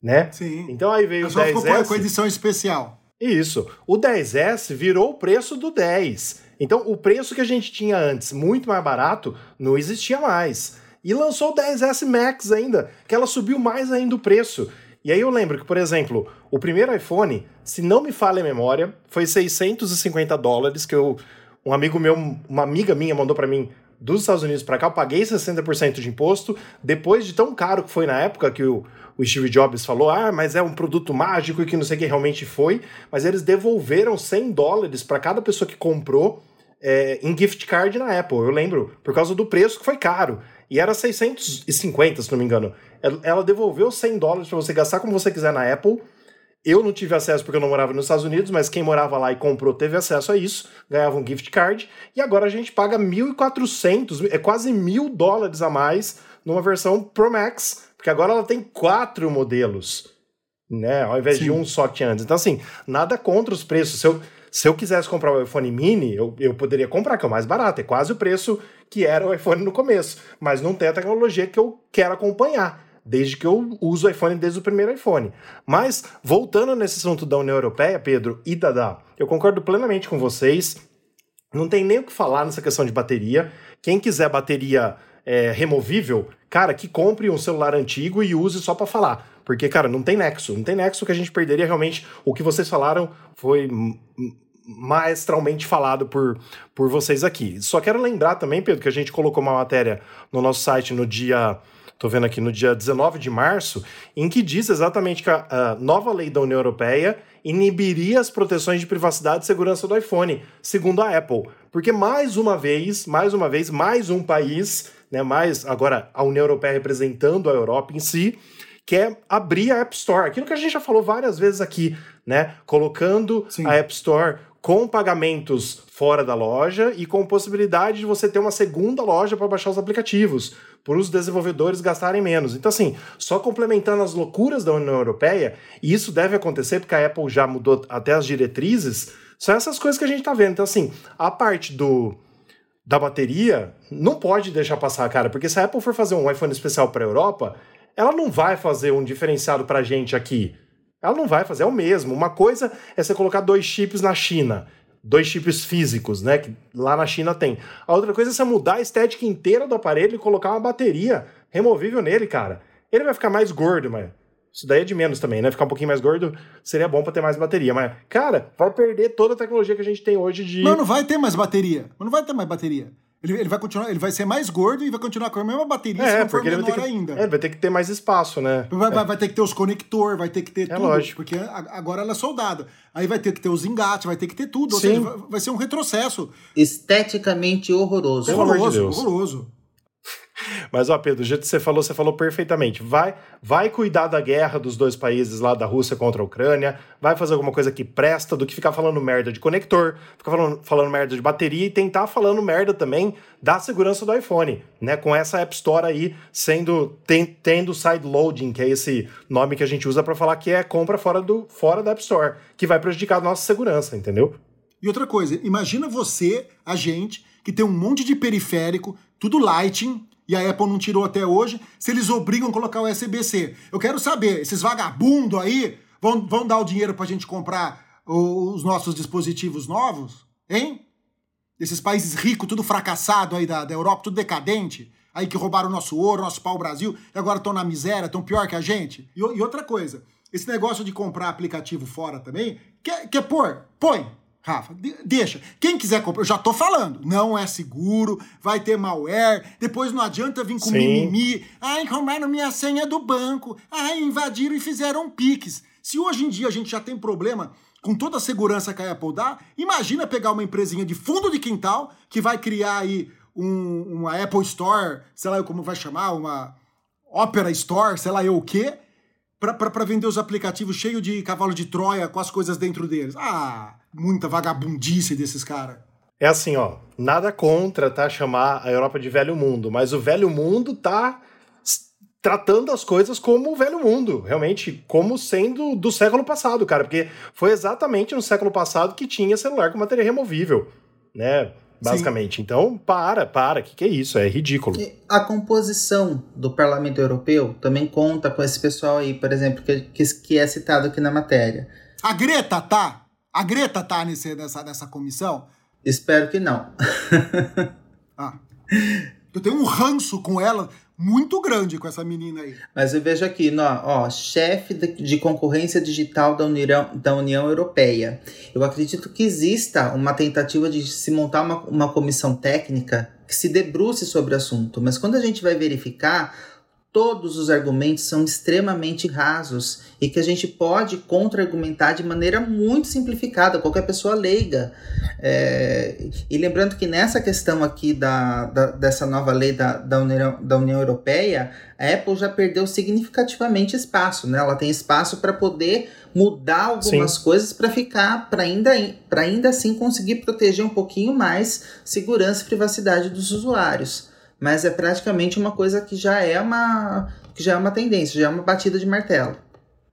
né? Sim. Então aí veio o 10S. Ficou com a edição especial. Isso. O 10S virou o preço do 10. Então o preço que a gente tinha antes, muito mais barato, não existia mais. E lançou o 10S Max ainda, que ela subiu mais ainda o preço. E aí eu lembro que, por exemplo, o primeiro iPhone, se não me falha a memória, foi 650 dólares que eu, um amigo meu, uma amiga minha mandou para mim dos Estados Unidos para cá, eu paguei 60% de imposto, depois de tão caro que foi na época que o, o Steve Jobs falou, ah, mas é um produto mágico e que não sei o que realmente foi, mas eles devolveram 100 dólares para cada pessoa que comprou é, em gift card na Apple, eu lembro, por causa do preço que foi caro. E era 650, se não me engano. Ela devolveu 100 dólares para você gastar como você quiser na Apple, eu não tive acesso porque eu não morava nos Estados Unidos, mas quem morava lá e comprou teve acesso a isso, ganhava um gift card, e agora a gente paga 1.400, é quase mil dólares a mais numa versão Pro Max, porque agora ela tem quatro modelos, né, ao invés Sim. de um só que antes. Então, assim, nada contra os preços. Se eu, se eu quisesse comprar o iPhone mini, eu, eu poderia comprar, que é o mais barato, é quase o preço que era o iPhone no começo, mas não tem a tecnologia que eu quero acompanhar desde que eu uso o iPhone desde o primeiro iPhone. Mas, voltando nesse assunto da União Europeia, Pedro e Dada, eu concordo plenamente com vocês. Não tem nem o que falar nessa questão de bateria. Quem quiser bateria é, removível, cara, que compre um celular antigo e use só para falar. Porque, cara, não tem nexo. Não tem nexo que a gente perderia realmente. O que vocês falaram foi maestralmente falado por, por vocês aqui. Só quero lembrar também, Pedro, que a gente colocou uma matéria no nosso site no dia. Tô vendo aqui no dia 19 de março, em que diz exatamente que a, a nova lei da União Europeia inibiria as proteções de privacidade e segurança do iPhone, segundo a Apple. Porque mais uma vez, mais uma vez, mais um país, né, mais agora a União Europeia representando a Europa em si, quer abrir a App Store. Aquilo que a gente já falou várias vezes aqui, né? Colocando Sim. a App Store com pagamentos fora da loja e com possibilidade de você ter uma segunda loja para baixar os aplicativos, para os desenvolvedores gastarem menos. Então, assim, só complementando as loucuras da União Europeia, e isso deve acontecer porque a Apple já mudou até as diretrizes, são essas coisas que a gente está vendo. Então, assim, a parte do da bateria não pode deixar passar, cara, porque se a Apple for fazer um iPhone especial para a Europa, ela não vai fazer um diferenciado para a gente aqui. Ela não vai fazer, é o mesmo. Uma coisa é você colocar dois chips na China, dois chips físicos, né? Que lá na China tem. A outra coisa é você mudar a estética inteira do aparelho e colocar uma bateria removível nele, cara. Ele vai ficar mais gordo, mas isso daí é de menos também, né? Ficar um pouquinho mais gordo seria bom para ter mais bateria. Mas, cara, vai perder toda a tecnologia que a gente tem hoje de. Não, não vai ter mais bateria. Não vai ter mais bateria. Ele, ele vai continuar, ele vai ser mais gordo e vai continuar com a mesma bateria é, se não for menor que, ainda. É, vai ter que ter mais espaço, né? Vai, é. vai, vai ter que ter os conector, vai ter que ter é tudo. Lógico. Porque agora ela é soldada. Aí vai ter que ter os engates, vai ter que ter tudo. Ou Sim. seja, vai, vai ser um retrocesso. Esteticamente horroroso. Horroroso, de horroroso. Mas, ó, Pedro, do jeito que você falou, você falou perfeitamente. Vai, vai cuidar da guerra dos dois países lá da Rússia contra a Ucrânia, vai fazer alguma coisa que presta do que ficar falando merda de conector, ficar falando, falando merda de bateria e tentar falando merda também da segurança do iPhone, né? Com essa App Store aí sendo tem, tendo side loading, que é esse nome que a gente usa para falar que é compra fora do fora da App Store, que vai prejudicar a nossa segurança, entendeu? E outra coisa, imagina você, a gente, que tem um monte de periférico, tudo lighting, e a Apple não tirou até hoje, se eles obrigam a colocar o USB-C. Eu quero saber, esses vagabundos aí vão, vão dar o dinheiro para a gente comprar os nossos dispositivos novos? Hein? Esses países ricos, tudo fracassado aí da, da Europa, tudo decadente, aí que roubaram nosso ouro, nosso pau-brasil, e agora estão na miséria, estão pior que a gente. E, e, outra coisa, esse negócio de comprar aplicativo fora também, quer, quer pôr? Põe. Rafa, deixa. Quem quiser comprar, eu já tô falando, não é seguro, vai ter malware, depois não adianta vir com Sim. mimimi. Ai, roubaram minha senha do banco. Ai, invadiram e fizeram Pix. Se hoje em dia a gente já tem problema com toda a segurança que a Apple dá, imagina pegar uma empresinha de fundo de quintal que vai criar aí um, uma Apple Store, sei lá como vai chamar, uma Opera Store, sei lá eu o quê, para vender os aplicativos cheios de cavalo de Troia com as coisas dentro deles. Ah, muita vagabundice desses caras. É assim, ó, nada contra, tá, chamar a Europa de velho mundo, mas o velho mundo tá tratando as coisas como o velho mundo, realmente, como sendo do século passado, cara, porque foi exatamente no século passado que tinha celular com bateria removível, né? basicamente. Sim. Então, para, para, o que, que é isso? É ridículo. A composição do Parlamento Europeu também conta com esse pessoal aí, por exemplo, que, que, que é citado aqui na matéria. A Greta tá? A Greta tá nesse, nessa, nessa comissão? Espero que não. *laughs* ah. Eu tenho um ranço com ela muito grande com essa menina aí. Mas eu vejo aqui, ó, ó chefe de concorrência digital da União, da União Europeia. Eu acredito que exista uma tentativa de se montar uma, uma comissão técnica que se debruce sobre o assunto, mas quando a gente vai verificar, todos os argumentos são extremamente rasos e que a gente pode contra-argumentar de maneira muito simplificada, qualquer pessoa leiga. É, e lembrando que nessa questão aqui da, da dessa nova lei da, da, União, da União Europeia, a Apple já perdeu significativamente espaço, né? Ela tem espaço para poder mudar algumas Sim. coisas para ficar, para ainda, ainda assim conseguir proteger um pouquinho mais segurança e privacidade dos usuários mas é praticamente uma coisa que já é uma que já é uma tendência, já é uma batida de martelo.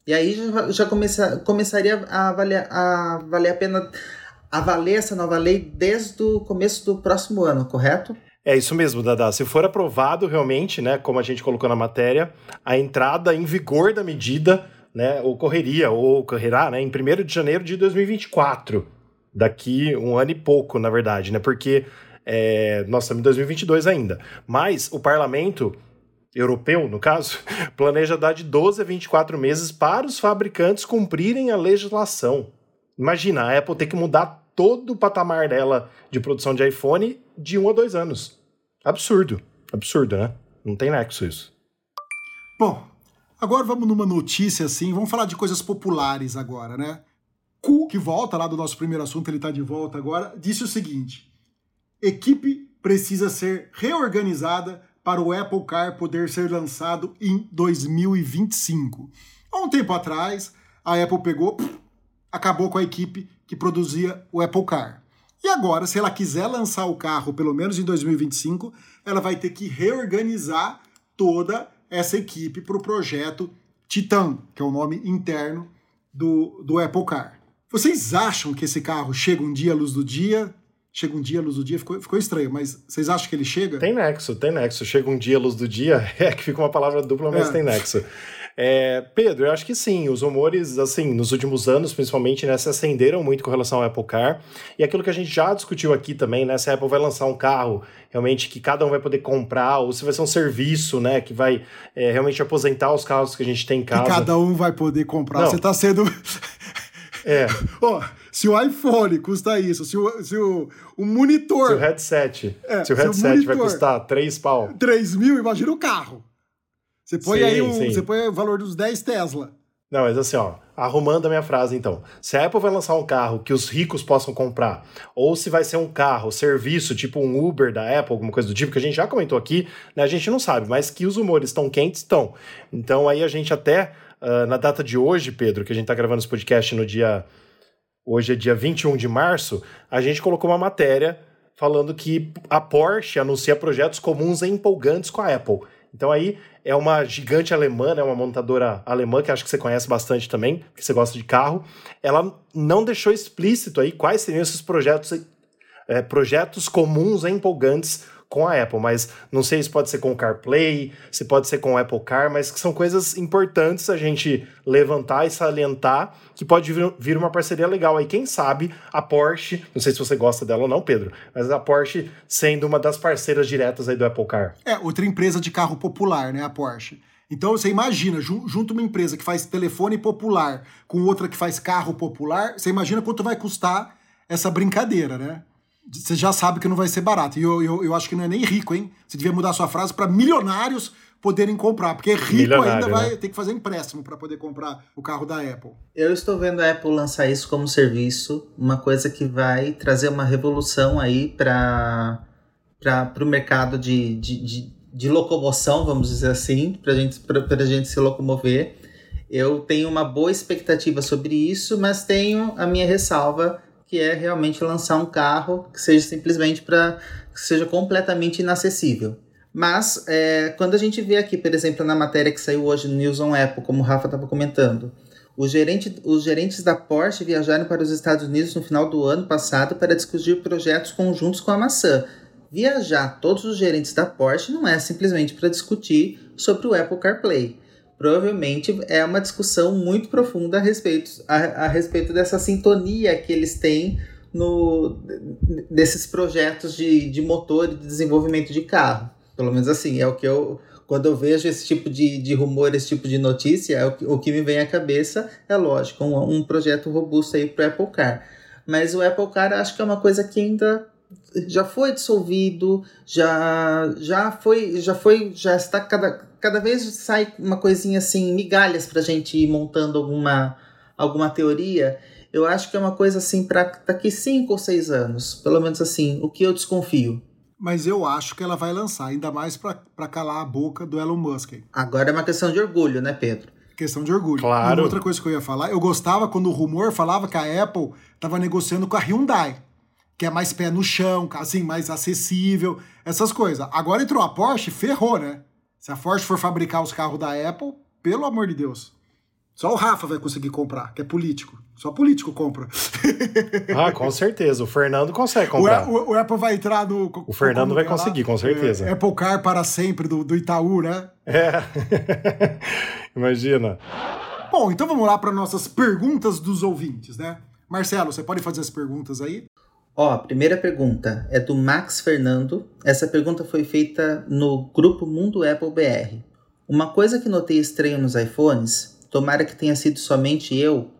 E aí já, já começa, começaria a valer, a valer a pena avaliar essa nova lei desde o começo do próximo ano, correto? É isso mesmo, Dada. Se for aprovado realmente, né, como a gente colocou na matéria, a entrada em vigor da medida, né, ocorreria ou ocorrerá, né, em 1 de janeiro de 2024, daqui um ano e pouco, na verdade, né, porque É, nós estamos em 2022 ainda. Mas o parlamento europeu, no caso, *laughs* planeja dar de 12 a 24 meses para os fabricantes cumprirem a legislação. Imagina, a Apple ter que mudar todo o patamar dela de produção de iPhone de um a dois anos. Absurdo. Absurdo, né? Não tem nexo isso. Bom, agora vamos numa notícia assim, vamos falar de coisas populares agora, né? Ku, que volta lá do nosso primeiro assunto, ele tá de volta agora, disse o seguinte: equipe precisa ser reorganizada para o Apple Car poder ser lançado em 2025. Há um tempo atrás, a Apple pegou, acabou com a equipe que produzia o Apple Car. E agora, se ela quiser lançar o carro, pelo menos em 2025, ela vai ter que reorganizar toda essa equipe para o projeto Titan, que é o nome interno do, do Apple Car. Vocês acham que esse carro chega um dia à luz do dia? Chega um dia luz do dia, ficou, ficou estranho, mas vocês acham que ele chega? Tem nexo, tem nexo. Chega um dia luz do dia, *laughs* é que fica uma palavra dupla, mas é. tem nexo. É, Pedro, eu acho que sim. Os rumores, assim, nos últimos anos, principalmente, né, se acenderam muito com relação ao Apple Car. E aquilo que a gente já discutiu aqui também, né? Se a Apple vai lançar um carro realmente que cada um vai poder comprar, ou se vai ser um serviço, né? Que vai é, realmente aposentar os carros que a gente tem em casa. Que cada um vai poder comprar. Não. Você está sendo. É. *laughs* oh, se o iPhone custa isso, se o, se o, o monitor. Se o headset. É, se o headset se o vai custar 3 pau. 3 mil, imagina o carro. Você põe sim, aí um, você põe o valor dos 10 Tesla. Não, mas assim, ó, arrumando a minha frase então. Se a Apple vai lançar um carro que os ricos possam comprar, ou se vai ser um carro, serviço, tipo um Uber da Apple, alguma coisa do tipo, que a gente já comentou aqui, né, a gente não sabe, mas que os humores estão quentes, estão. Então aí a gente até, uh, na data de hoje, Pedro, que a gente tá gravando esse podcast no dia. Hoje é dia 21 de março, a gente colocou uma matéria falando que a Porsche anuncia projetos comuns e empolgantes com a Apple. Então aí é uma gigante alemã, né, uma montadora alemã que acho que você conhece bastante também, que você gosta de carro. Ela não deixou explícito aí quais seriam esses projetos, é, projetos comuns e empolgantes com a Apple, mas não sei se pode ser com o CarPlay, se pode ser com o Apple Car, mas que são coisas importantes a gente levantar e salientar que pode vir, uma parceria legal. Aí quem sabe a Porsche, não sei se você gosta dela ou não, Pedro, mas a Porsche sendo uma das parceiras diretas aí do Apple Car. É, outra empresa de carro popular, né, a Porsche. Então você imagina, junto uma empresa que faz telefone popular com outra que faz carro popular, você imagina quanto vai custar essa brincadeira, né? Você já sabe que não vai ser barato. E eu, eu, eu acho que não é nem rico, hein? Você devia mudar sua frase para milionários poderem comprar, porque rico Milionário, ainda vai né? ter que fazer empréstimo para poder comprar o carro da Apple. Eu estou vendo a Apple lançar isso como serviço, uma coisa que vai trazer uma revolução aí para o mercado de, de, de, de, locomoção, vamos dizer assim, para gente, a gente se locomover. Eu tenho uma boa expectativa sobre isso, mas tenho a minha ressalva que é realmente lançar um carro que seja simplesmente para que seja completamente inacessível. Mas é, quando a gente vê aqui, por exemplo, na matéria que saiu hoje no News on Apple, como o Rafa estava comentando, gerente, os gerentes da Porsche viajaram para os Estados Unidos no final do ano passado para discutir projetos conjuntos com a maçã. Viajar todos os gerentes da Porsche não é simplesmente para discutir sobre o Apple CarPlay provavelmente é uma discussão muito profunda a respeito, a, a respeito dessa sintonia que eles têm no, desses projetos de, de motor e de desenvolvimento de carro. Pelo menos assim, é o que eu. Quando eu vejo esse tipo de, de rumor, esse tipo de notícia, é o, que, o que me vem à cabeça é lógico, um, um projeto robusto aí para o Apple Car. Mas o Apple Car acho que é uma coisa que ainda já foi dissolvido, já já foi, já foi, já está cada, cada vez sai uma coisinha assim, migalhas pra gente ir montando alguma alguma teoria. Eu acho que é uma coisa assim para daqui cinco ou seis anos, pelo menos assim, o que eu desconfio. Mas eu acho que ela vai lançar, ainda mais para calar a boca do Elon Musk. Agora é uma questão de orgulho, né, Pedro? Questão de orgulho. Claro. E outra coisa que eu ia falar, eu gostava quando o rumor falava que a Apple estava negociando com a Hyundai que é mais pé no chão, assim, mais acessível, essas coisas. Agora entrou a Porsche, ferrou, né? Se a Porsche for fabricar os carros da Apple, pelo amor de Deus. Só o Rafa vai conseguir comprar, que é político. Só político compra. Ah, com certeza. O Fernando consegue comprar. O, o, o Apple vai entrar no. O Fernando vai conseguir, com certeza. É, Apple Car para sempre do, do Itaú, né? É. *laughs* Imagina. Bom, então vamos lá para nossas perguntas dos ouvintes, né? Marcelo, você pode fazer as perguntas aí? Ó, primeira pergunta é do Max Fernando. Essa pergunta foi feita no grupo Mundo Apple BR. Uma coisa que notei estranho nos iPhones, tomara que tenha sido somente eu,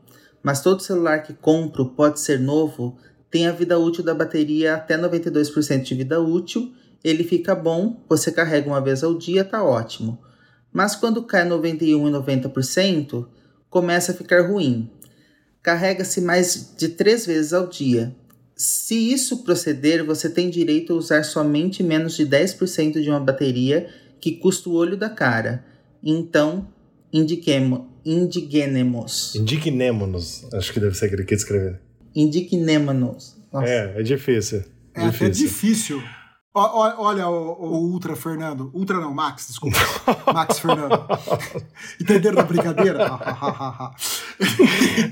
mas todo celular que compro pode ser novo, tem a vida útil da bateria até 92% de vida útil, ele fica bom, você carrega uma vez ao dia, tá ótimo. Mas quando cai 91 e 90%, começa a ficar ruim. Carrega-se mais de três vezes ao dia, se isso proceder, você tem direito a usar somente menos de 10% de uma bateria que custa o olho da cara. Então, indiquemo, indignemos. Indignemos. Acho que deve ser aquele que escrever. Indignemos. É, é difícil. É difícil. até difícil. Olha o, o, Ultra Fernando. Ultra não, Max, desculpa. *laughs* Max Fernando. *laughs* Entenderam da brincadeira?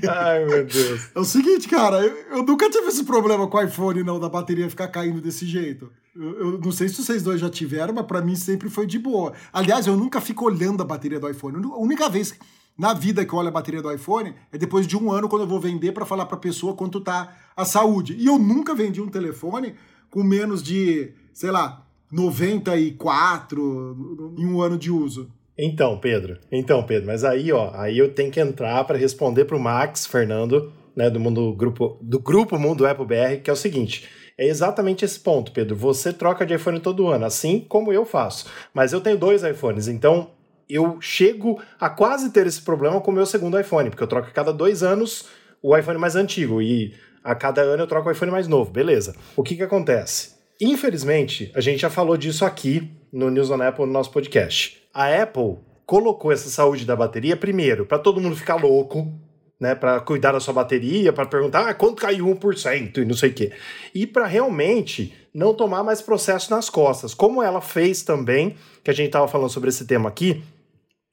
Ai, meu Deus. É o seguinte, cara, eu, eu, nunca tive esse problema com o iPhone, não, da bateria ficar caindo desse jeito. Eu, eu não sei se vocês dois já tiveram, mas para mim sempre foi de boa. Aliás, eu nunca fico olhando a bateria do iPhone. A única vez na vida que eu olho a bateria do iPhone é depois de um ano, quando eu vou vender para falar pra pessoa quanto tá a saúde. E eu nunca vendi um telefone com menos de sei lá, 94 em um ano de uso. Então, Pedro, então, Pedro, mas aí, ó, aí eu tenho que entrar para responder para o Max Fernando, né, do mundo grupo do grupo Mundo Apple BR, que é o seguinte: é exatamente esse ponto, Pedro. Você troca de iPhone todo ano, assim como eu faço. Mas eu tenho dois iPhones, então eu chego a quase ter esse problema com o meu segundo iPhone, porque eu troco a cada dois anos o iPhone mais antigo e a cada ano eu troco o iPhone mais novo, beleza. O que que acontece? Infelizmente, a gente já falou disso aqui no News on Apple, no nosso podcast. A Apple colocou essa saúde da bateria primeiro para todo mundo ficar louco, né, para cuidar da sua bateria, para perguntar ah, quanto caiu 1% e não sei o quê. E para realmente não tomar mais processo nas costas, como ela fez também, que a gente estava falando sobre esse tema aqui,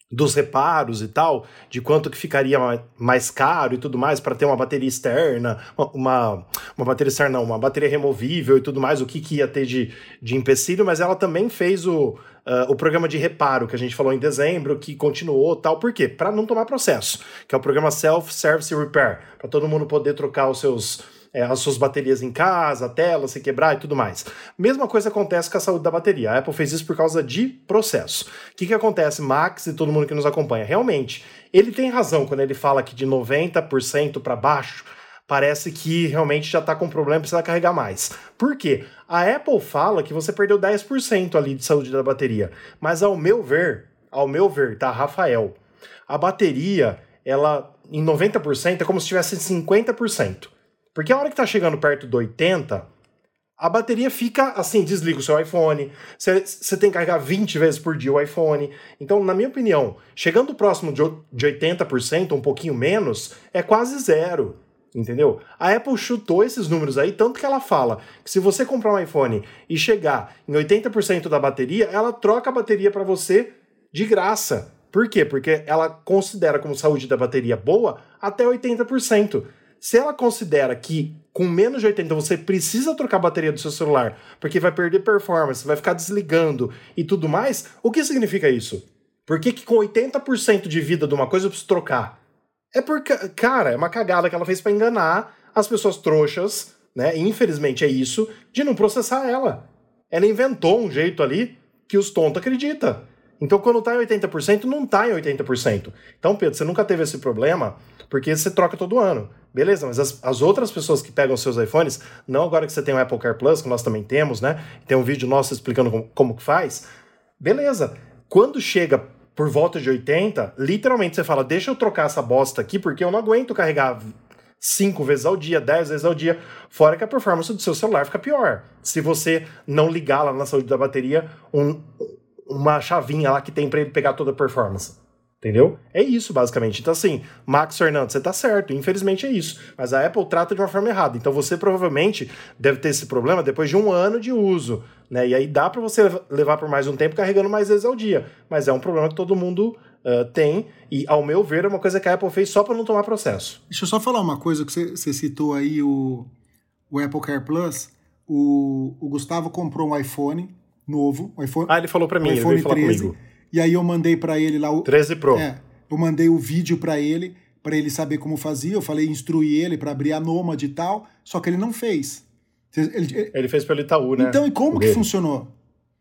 dos reparos e tal, de quanto que ficaria mais caro e tudo mais para ter uma bateria externa, uma, uma bateria externa não, uma bateria removível e tudo mais, o que, que ia ter de, de empecilho, mas ela também fez o, uh, o programa de reparo que a gente falou em dezembro, que continuou tal, por quê? Para não tomar processo, que é o programa Self-Service Repair, para todo mundo poder trocar os seus é, as suas baterias em casa, a tela se quebrar e tudo mais. Mesma coisa acontece com a saúde da bateria. A Apple fez isso por causa de processo. O que, que acontece, Max e todo mundo que nos acompanha? Realmente, ele tem razão quando ele fala que de 90% para baixo parece que realmente já está com problema e precisa carregar mais. Por quê? A Apple fala que você perdeu 10% ali de saúde da bateria. Mas ao meu ver, ao meu ver, tá, Rafael, a bateria, ela em 90% é como se tivesse 50%. Porque a hora que tá chegando perto do 80, a bateria fica assim, desliga o seu iPhone, você tem que carregar 20 vezes por dia o iPhone. Então, na minha opinião, chegando próximo de, de 80%, um pouquinho menos, é quase zero. Entendeu? A Apple chutou esses números aí, tanto que ela fala que se você comprar um iPhone e chegar em 80% da bateria, ela troca a bateria para você de graça. Por quê? Porque ela considera como saúde da bateria boa até 80%. Se ela considera que com menos de 80 você precisa trocar a bateria do seu celular, porque vai perder performance, vai ficar desligando e tudo mais, o que significa isso? Por que, que com 80% de vida de uma coisa eu preciso trocar? É porque, cara, é uma cagada que ela fez para enganar as pessoas trouxas, né? E infelizmente é isso, de não processar ela. Ela inventou um jeito ali que os tontos acreditam. Então, quando tá em 80%, não tá em 80%. Então, Pedro, você nunca teve esse problema porque você troca todo ano. Beleza, mas as, as outras pessoas que pegam seus iPhones, não agora que você tem o Apple Car Plus, que nós também temos, né? Tem um vídeo nosso explicando como, como que faz. Beleza. Quando chega por volta de 80, literalmente você fala, deixa eu trocar essa bosta aqui, porque eu não aguento carregar cinco vezes ao dia, dez vezes ao dia, fora que a performance do seu celular fica pior. Se você não ligar lá na saúde da bateria um, uma chavinha lá que tem para ele pegar toda a performance. Entendeu? É isso, basicamente. Então, assim, Max Fernandes, você tá certo. Infelizmente é isso. Mas a Apple trata de uma forma errada. Então, você provavelmente deve ter esse problema depois de um ano de uso. Né? E aí dá para você levar por mais um tempo carregando mais vezes ao dia. Mas é um problema que todo mundo uh, tem. E, ao meu ver, é uma coisa que a Apple fez só para não tomar processo. Deixa eu só falar uma coisa que você, você citou aí, o, o Apple Care Plus. O, o Gustavo comprou um iPhone novo. Um iPhone, ah, ele falou para mim, um iPhone ele veio 13, falar comigo. E aí eu mandei para ele lá o 13 Pro. É, eu mandei o vídeo para ele, para ele saber como fazia. Eu falei instruir ele para abrir a Nomad e tal, só que ele não fez. Ele, ele fez pelo Itaú, né? Então, e como que funcionou?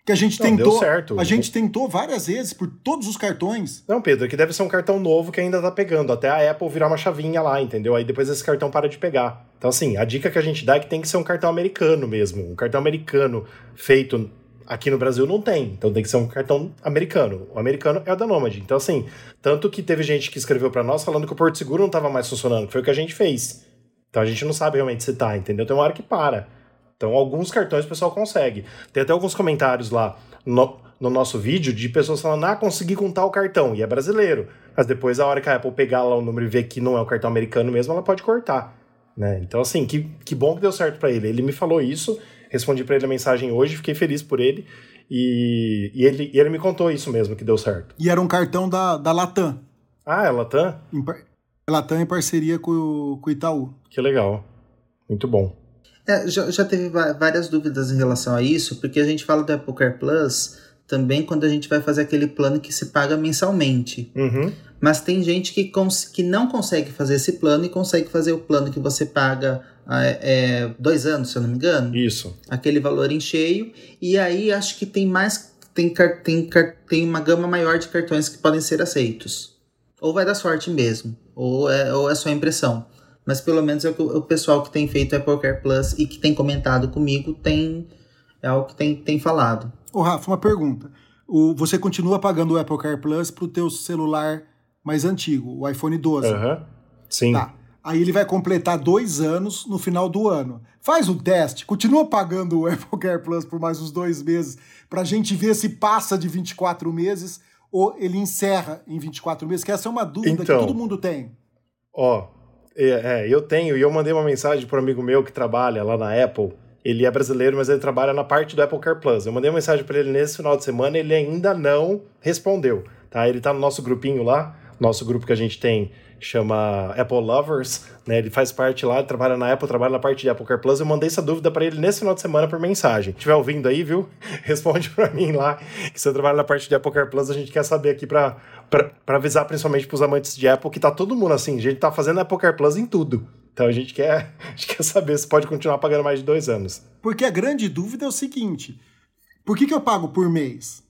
Que a gente não, tentou. certo. A gente tentou várias vezes por todos os cartões. Não, Pedro, que deve ser um cartão novo que ainda tá pegando, até a Apple virar uma chavinha lá, entendeu? Aí depois esse cartão para de pegar. Então, assim, a dica que a gente dá é que tem que ser um cartão americano mesmo. Um cartão americano feito aqui no Brasil não tem. Então tem que ser um cartão americano. O americano é o da Nomad. Então, assim, tanto que teve gente que escreveu para nós falando que o Porto Seguro não tava mais funcionando, que foi o que a gente fez. Então a gente não sabe realmente se tá, entendeu? Tem uma hora que para. Então, alguns cartões o pessoal consegue. Tem até alguns comentários lá no, no nosso vídeo de pessoas falando: ah, consegui contar o cartão, e é brasileiro. Mas depois, a hora que a Apple pegar lá o número e ver que não é o cartão americano mesmo, ela pode cortar. Né? Então, assim, que, que bom que deu certo para ele. Ele me falou isso, respondi para ele a mensagem hoje, fiquei feliz por ele. E, e, ele, e ele me contou isso mesmo, que deu certo. E era um cartão da, da Latam. Ah, é Latam? Em, Latam em parceria com, com o Itaú. Que legal. Muito bom. É, já, já teve várias dúvidas em relação a isso, porque a gente fala do Apple Care Plus também quando a gente vai fazer aquele plano que se paga mensalmente. Uhum. Mas tem gente que, que não consegue fazer esse plano e consegue fazer o plano que você paga é, dois anos, se eu não me engano. Isso. Aquele valor em cheio. E aí acho que tem mais. Tem, tem, tem uma gama maior de cartões que podem ser aceitos. Ou vai dar sorte mesmo, ou é, ou é só impressão mas pelo menos é o, o pessoal que tem feito Apple Care Plus e que tem comentado comigo tem é algo que tem, tem falado. Ô Rafa, uma pergunta. O, você continua pagando o Apple Care Plus para o teu celular mais antigo, o iPhone 12. Uhum. Sim. Tá. Aí ele vai completar dois anos no final do ano. Faz o teste, continua pagando o *laughs* Apple Care Plus por mais uns dois meses, para a gente ver se passa de 24 meses ou ele encerra em 24 meses, que essa é uma dúvida então, que todo mundo tem. Ó, é, é, eu tenho, e eu mandei uma mensagem para um amigo meu que trabalha lá na Apple. Ele é brasileiro, mas ele trabalha na parte do Apple Care Plus. Eu mandei uma mensagem para ele nesse final de semana ele ainda não respondeu. Tá? Ele tá no nosso grupinho lá, nosso grupo que a gente tem chama Apple Lovers, né? Ele faz parte lá, trabalha na Apple, trabalha na parte de Apple Care Plus. Eu mandei essa dúvida para ele nesse final de semana por mensagem. Se estiver ouvindo aí, viu? *laughs* Responde para mim lá, que você trabalha na parte de Apple Care Plus, a gente quer saber aqui para avisar principalmente para os amantes de Apple que tá todo mundo assim, a gente tá fazendo Apple Care Plus em tudo. Então a gente quer, *laughs* a gente quer saber se pode continuar pagando mais de dois anos. Porque a grande dúvida é o seguinte: por que, que eu pago por mês?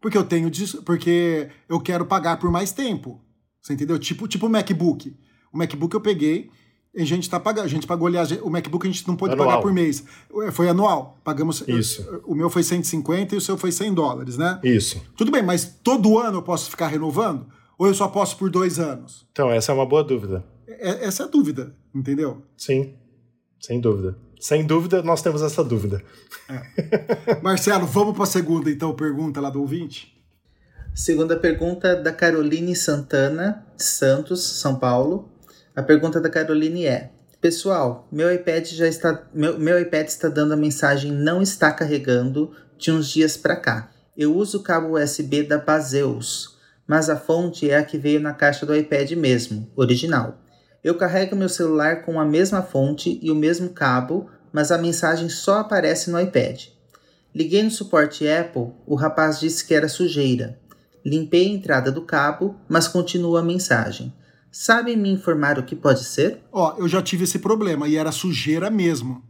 Porque eu tenho porque eu quero pagar por mais tempo. Você entendeu? Tipo, tipo o MacBook. O MacBook eu peguei, a gente tá pagando. A gente pagou, aliás, o MacBook a gente não pôde anual. pagar por mês. É, foi anual. Pagamos. Isso. O meu foi 150 e o seu foi 100 dólares, né? Isso. Tudo bem, mas todo ano eu posso ficar renovando? Ou eu só posso por dois anos? Então, essa é uma boa dúvida. É, essa é a dúvida, entendeu? Sim, sem dúvida. Sem dúvida, nós temos essa dúvida. É. Marcelo, vamos para a segunda, então, pergunta lá do ouvinte? Segunda pergunta da Caroline Santana, Santos, São Paulo. A pergunta da Caroline é: Pessoal, meu iPad já está meu, meu iPad está dando a mensagem não está carregando de uns dias para cá. Eu uso o cabo USB da Baseus, mas a fonte é a que veio na caixa do iPad mesmo, original. Eu carrego meu celular com a mesma fonte e o mesmo cabo, mas a mensagem só aparece no iPad. Liguei no suporte Apple, o rapaz disse que era sujeira. Limpei a entrada do cabo, mas continua a mensagem. Sabem me informar o que pode ser? Ó, eu já tive esse problema e era sujeira mesmo,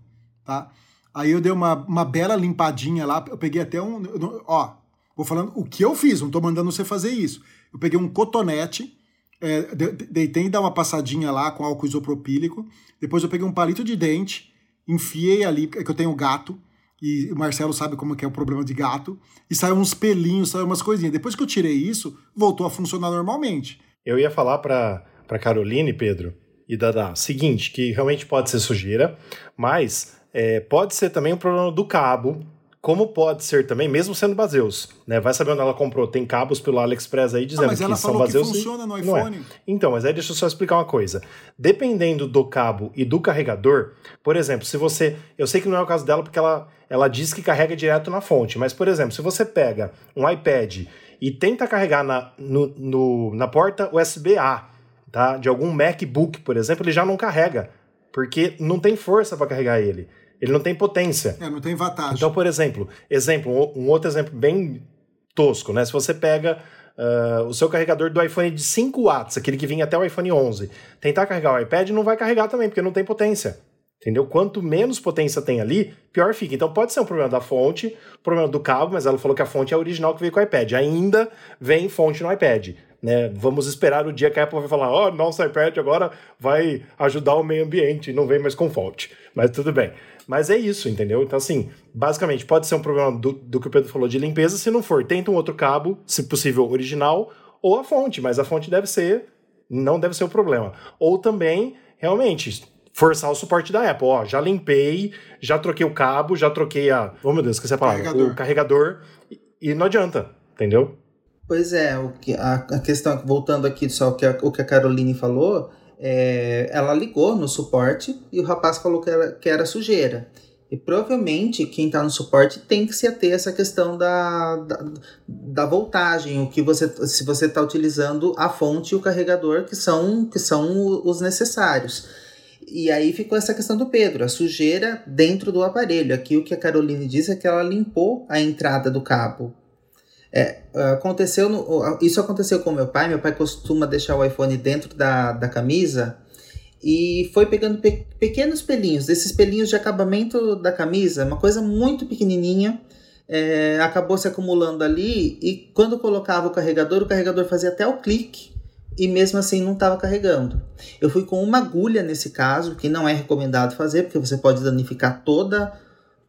tá? Aí eu dei uma, uma bela limpadinha lá, eu peguei até um. Ó, vou falando o que eu fiz, não tô mandando você fazer isso. Eu peguei um cotonete, é, deitei dar uma passadinha lá com álcool isopropílico. Depois eu peguei um palito de dente, enfiei ali, que eu tenho gato, e o Marcelo sabe como que é o problema de gato, e saiu uns pelinhos, saiu umas coisinhas. Depois que eu tirei isso, voltou a funcionar normalmente. Eu ia falar para para Caroline, Pedro e Dada, seguinte, que realmente pode ser sujeira, mas é, pode ser também um problema do cabo, como pode ser também, mesmo sendo Baseus, né? Vai saber onde ela comprou. Tem cabos pelo AliExpress aí dizendo ah, mas ela que falou são Baseus. Que funciona no é. iPhone. É. Então, mas aí deixa eu só explicar uma coisa. Dependendo do cabo e do carregador, por exemplo, se você, eu sei que não é o caso dela porque ela ela diz que carrega direto na fonte, mas por exemplo, se você pega um iPad e tenta carregar na, no, no, na porta USB-A, tá? De algum MacBook, por exemplo, ele já não carrega, porque não tem força para carregar ele. Ele não tem potência. É, não tem vantagem. Então, por exemplo, exemplo, um outro exemplo bem tosco, né? Se você pega uh, o seu carregador do iPhone de 5 watts, aquele que vinha até o iPhone 11, tentar carregar o iPad não vai carregar também, porque não tem potência. Entendeu? Quanto menos potência tem ali, pior fica. Então pode ser um problema da fonte, problema do cabo, mas ela falou que a fonte é a original que veio com o iPad. Ainda vem fonte no iPad. Né? Vamos esperar o dia que a Apple vai falar: ó, oh, nosso iPad agora vai ajudar o meio ambiente, não vem mais com fonte. Mas tudo bem. Mas é isso, entendeu? Então, assim, basicamente, pode ser um problema do, do que o Pedro falou de limpeza. Se não for, tenta um outro cabo, se possível, original, ou a fonte, mas a fonte deve ser, não deve ser o problema. Ou também, realmente, forçar o suporte da Apple. Ó, já limpei, já troquei o cabo, já troquei a. Oh, meu Deus, esqueci a palavra. Carregador. O carregador. E não adianta, entendeu? Pois é, o que, a, a questão, voltando aqui só o que a, o que a Caroline falou, é, ela ligou no suporte e o rapaz falou que era, que era sujeira. E provavelmente quem está no suporte tem que se ater a essa questão da, da, da voltagem, o que você, se você está utilizando a fonte e o carregador, que são, que são os necessários. E aí ficou essa questão do Pedro, a sujeira dentro do aparelho. Aqui o que a Caroline disse é que ela limpou a entrada do cabo é, aconteceu no, isso aconteceu com meu pai. Meu pai costuma deixar o iPhone dentro da, da camisa e foi pegando pe pequenos pelinhos, desses pelinhos de acabamento da camisa, uma coisa muito pequenininha. É, acabou se acumulando ali e quando colocava o carregador, o carregador fazia até o clique e mesmo assim não estava carregando. Eu fui com uma agulha nesse caso, que não é recomendado fazer, porque você pode danificar toda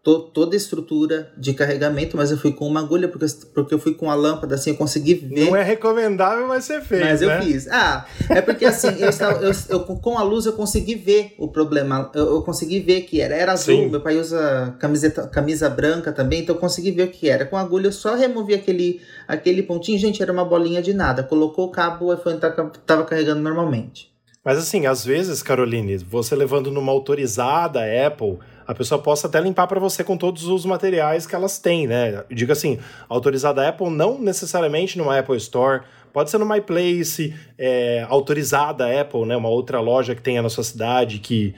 to, toda a estrutura de carregamento, mas eu fui com uma agulha, porque, porque eu fui com a lâmpada, assim, eu consegui ver. Não é recomendável, mas você fez. Mas né? eu fiz. Ah, é porque assim, eu, estava, eu, eu, com a luz eu consegui ver o problema. Eu, eu consegui ver que era. Era azul, Sim. meu pai usa camiseta, camisa branca também, então eu consegui ver o que era. Com a agulha eu só removi aquele, aquele pontinho, gente, era uma bolinha de nada. Colocou o cabo, o iPhone estava carregando normalmente. Mas assim, às vezes, Caroline, você levando numa autorizada Apple a pessoa possa até limpar para você com todos os materiais que elas têm, né? Diga assim, autorizada Apple não necessariamente numa Apple Store, pode ser no MyPlace, é, autorizada Apple, né? Uma outra loja que tenha na sua cidade que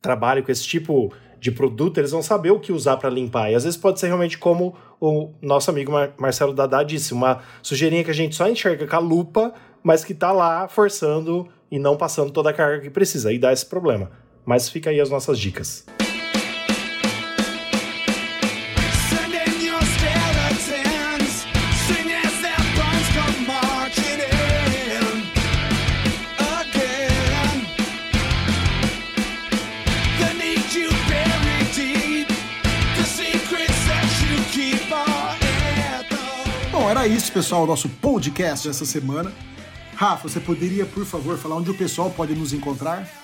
trabalhe com esse tipo de produto, eles vão saber o que usar para limpar. E às vezes pode ser realmente como o nosso amigo Mar Marcelo Dadá disse, uma sujeirinha que a gente só enxerga com a lupa, mas que está lá forçando e não passando toda a carga que precisa. E dá esse problema. Mas fica aí as nossas dicas. Era isso, pessoal, o nosso podcast dessa semana. Rafa, você poderia, por favor, falar onde o pessoal pode nos encontrar?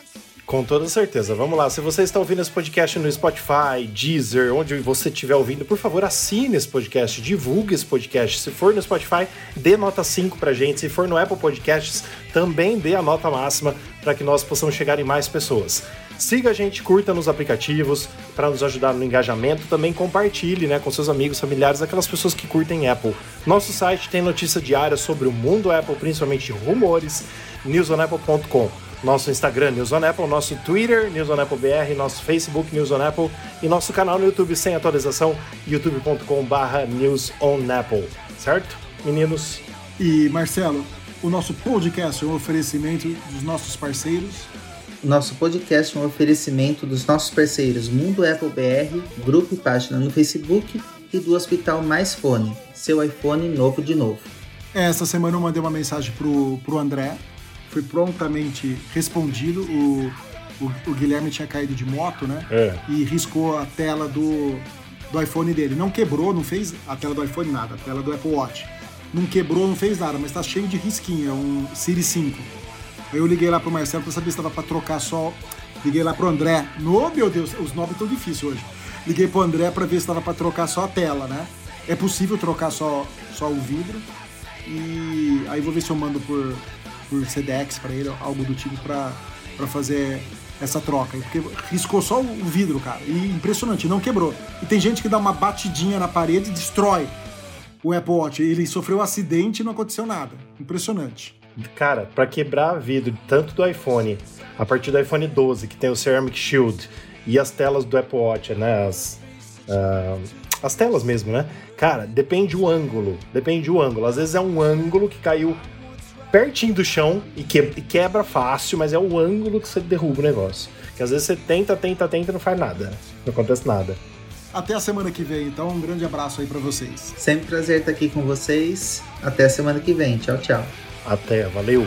Com toda certeza. Vamos lá. Se você está ouvindo esse podcast no Spotify, Deezer, onde você estiver ouvindo, por favor, assine esse podcast, divulgue esse podcast. Se for no Spotify, dê nota 5 pra gente. Se for no Apple Podcasts, também dê a nota máxima para que nós possamos chegar em mais pessoas. Siga a gente, curta nos aplicativos para nos ajudar no engajamento. Também compartilhe né, com seus amigos, familiares, aquelas pessoas que curtem Apple. Nosso site tem notícia diária sobre o mundo Apple, principalmente rumores, newsonapple.com. Nosso Instagram, News on Apple, nosso Twitter, News on Apple BR, nosso Facebook, News on Apple e nosso canal no YouTube sem atualização, youtube.com/barra News on Apple. Certo, meninos? E Marcelo, o nosso podcast é um oferecimento dos nossos parceiros nosso podcast é um oferecimento dos nossos parceiros Mundo Apple BR, grupo e página no Facebook e do Hospital Mais Fone, seu iPhone novo de novo. Essa semana eu mandei uma mensagem pro, pro André, prontamente respondido. O, o, o Guilherme tinha caído de moto, né? É. E riscou a tela do, do iPhone dele. Não quebrou, não fez a tela do iPhone nada, a tela do Apple Watch. Não quebrou, não fez nada, mas tá cheio de risquinho, é um Siri 5. Aí eu liguei lá pro Marcelo pra saber se estava para trocar só. Liguei lá pro André. No, meu Deus, os nomes estão difíceis hoje. Liguei pro André para ver se estava para trocar só a tela, né? É possível trocar só, só o vidro. E aí vou ver se eu mando por, por CDX para ele, algo do tipo, para fazer essa troca. Porque riscou só o vidro, cara. E impressionante, não quebrou. E tem gente que dá uma batidinha na parede e destrói o Apple Watch. Ele sofreu um acidente e não aconteceu nada. Impressionante. Cara, para quebrar vidro tanto do iPhone, a partir do iPhone 12, que tem o Ceramic Shield, e as telas do Apple Watch, né? As, uh, as telas mesmo, né? Cara, depende o ângulo. Depende o ângulo. Às vezes é um ângulo que caiu pertinho do chão e, que, e quebra fácil, mas é o ângulo que você derruba o negócio. Que às vezes você tenta, tenta, tenta e não faz nada. Não acontece nada. Até a semana que vem, então um grande abraço aí para vocês. Sempre prazer estar aqui com vocês. Até a semana que vem. Tchau, tchau. Até, valeu.